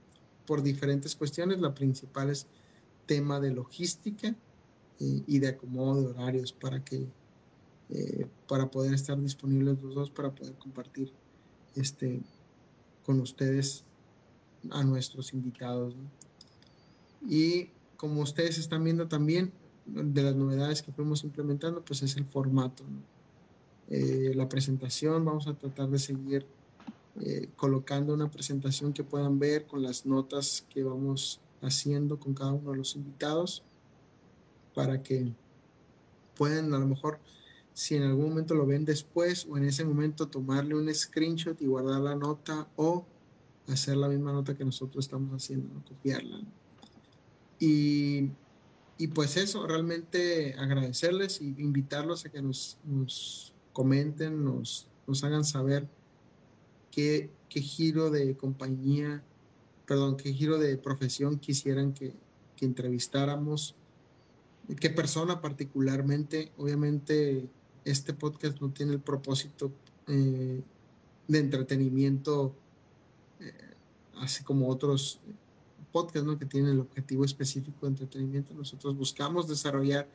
por diferentes cuestiones. La principal es tema de logística y, de acomodo de horarios para que eh, para poder estar disponibles los dos para poder compartir este con ustedes a nuestros invitados y como ustedes están viendo también de las novedades que fuimos implementando, pues es el formato. eh, la presentación. Vamos a tratar de seguir eh, colocando una presentación que puedan ver con las notas que vamos haciendo con cada uno de los invitados para que puedan a lo mejor si en algún momento lo ven después o en ese momento tomarle un screenshot y guardar la nota o hacer la misma nota que nosotros estamos haciendo, copiarla. Y, y, pues eso, realmente agradecerles y invitarlos a que nos, nos comenten, nos, nos hagan saber qué, qué giro de compañía, perdón, qué giro de profesión quisieran que, que entrevistáramos, qué persona particularmente. Obviamente este podcast no tiene el propósito eh, de entretenimiento, eh, así como otros podcasts ¿no? que tienen el objetivo específico de entretenimiento. Nosotros buscamos desarrollar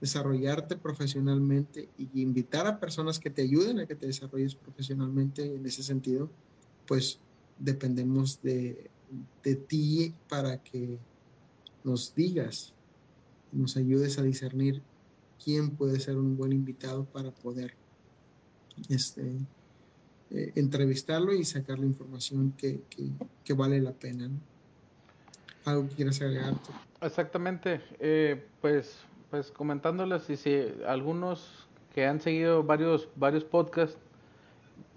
desarrollarte profesionalmente y invitar a personas que te ayuden a que te desarrolles profesionalmente en ese sentido, pues dependemos de, de ti para que nos digas, nos ayudes a discernir quién puede ser un buen invitado para poder este, eh, entrevistarlo y sacar la información que, que vale la pena. ¿Algo que quieras agregar? Exactamente. Eh, pues pues comentándoles y si algunos que han seguido varios varios podcasts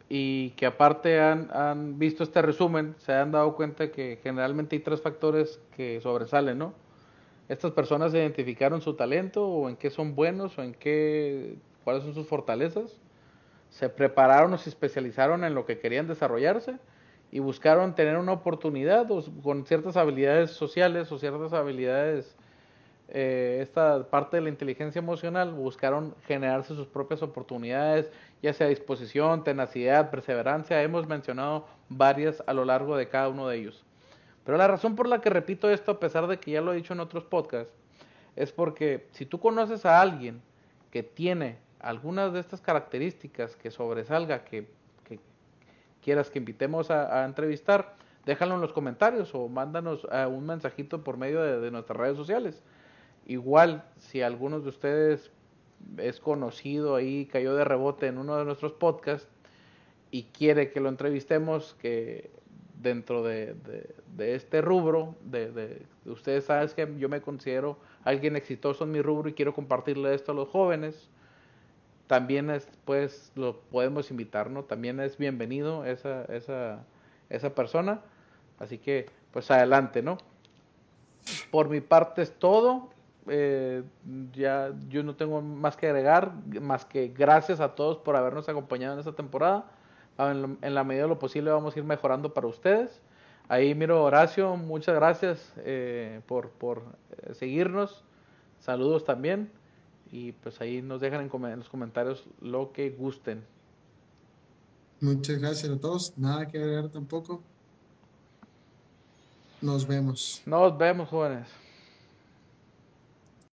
y que aparte han, han visto este resumen, se han dado cuenta que generalmente hay tres factores que sobresalen, ¿no? Estas personas identificaron su talento o en qué son buenos o en qué cuáles son sus fortalezas. Se prepararon o se especializaron en lo que querían desarrollarse y buscaron tener una oportunidad o, con ciertas habilidades sociales o ciertas habilidades eh, esta parte de la inteligencia emocional buscaron generarse sus propias oportunidades, ya sea disposición, tenacidad, perseverancia. Hemos mencionado varias a lo largo de cada uno de ellos. Pero la razón por la que repito esto, a pesar de que ya lo he dicho en otros podcasts, es porque si tú conoces a alguien que tiene algunas de estas características que sobresalga, que, quieras que invitemos a, entrevistar, déjalo en los comentarios o mándanos eh, un mensajito por medio de nuestras redes sociales. Igual, si algunos de ustedes es conocido ahí, cayó de rebote en uno de nuestros podcasts y quiere que lo entrevistemos, que dentro de, este rubro, de, ustedes saben que yo me considero alguien exitoso en mi rubro y quiero compartirle esto a los jóvenes, también es, pues lo podemos invitar, ¿no? También es bienvenido esa, esa, esa persona, así que pues adelante, ¿no? Por mi parte es todo eh, ya yo no tengo más que agregar, más que gracias a todos por habernos acompañado en esta temporada. En, la medida de lo posible vamos a ir mejorando para ustedes. Ahí miro Horacio, muchas gracias eh, por, por eh, seguirnos. Saludos también. Y pues ahí nos dejan en, en los comentarios lo que gusten. Muchas gracias a todos. Nada que agregar tampoco. Nos vemos. Nos vemos, jóvenes.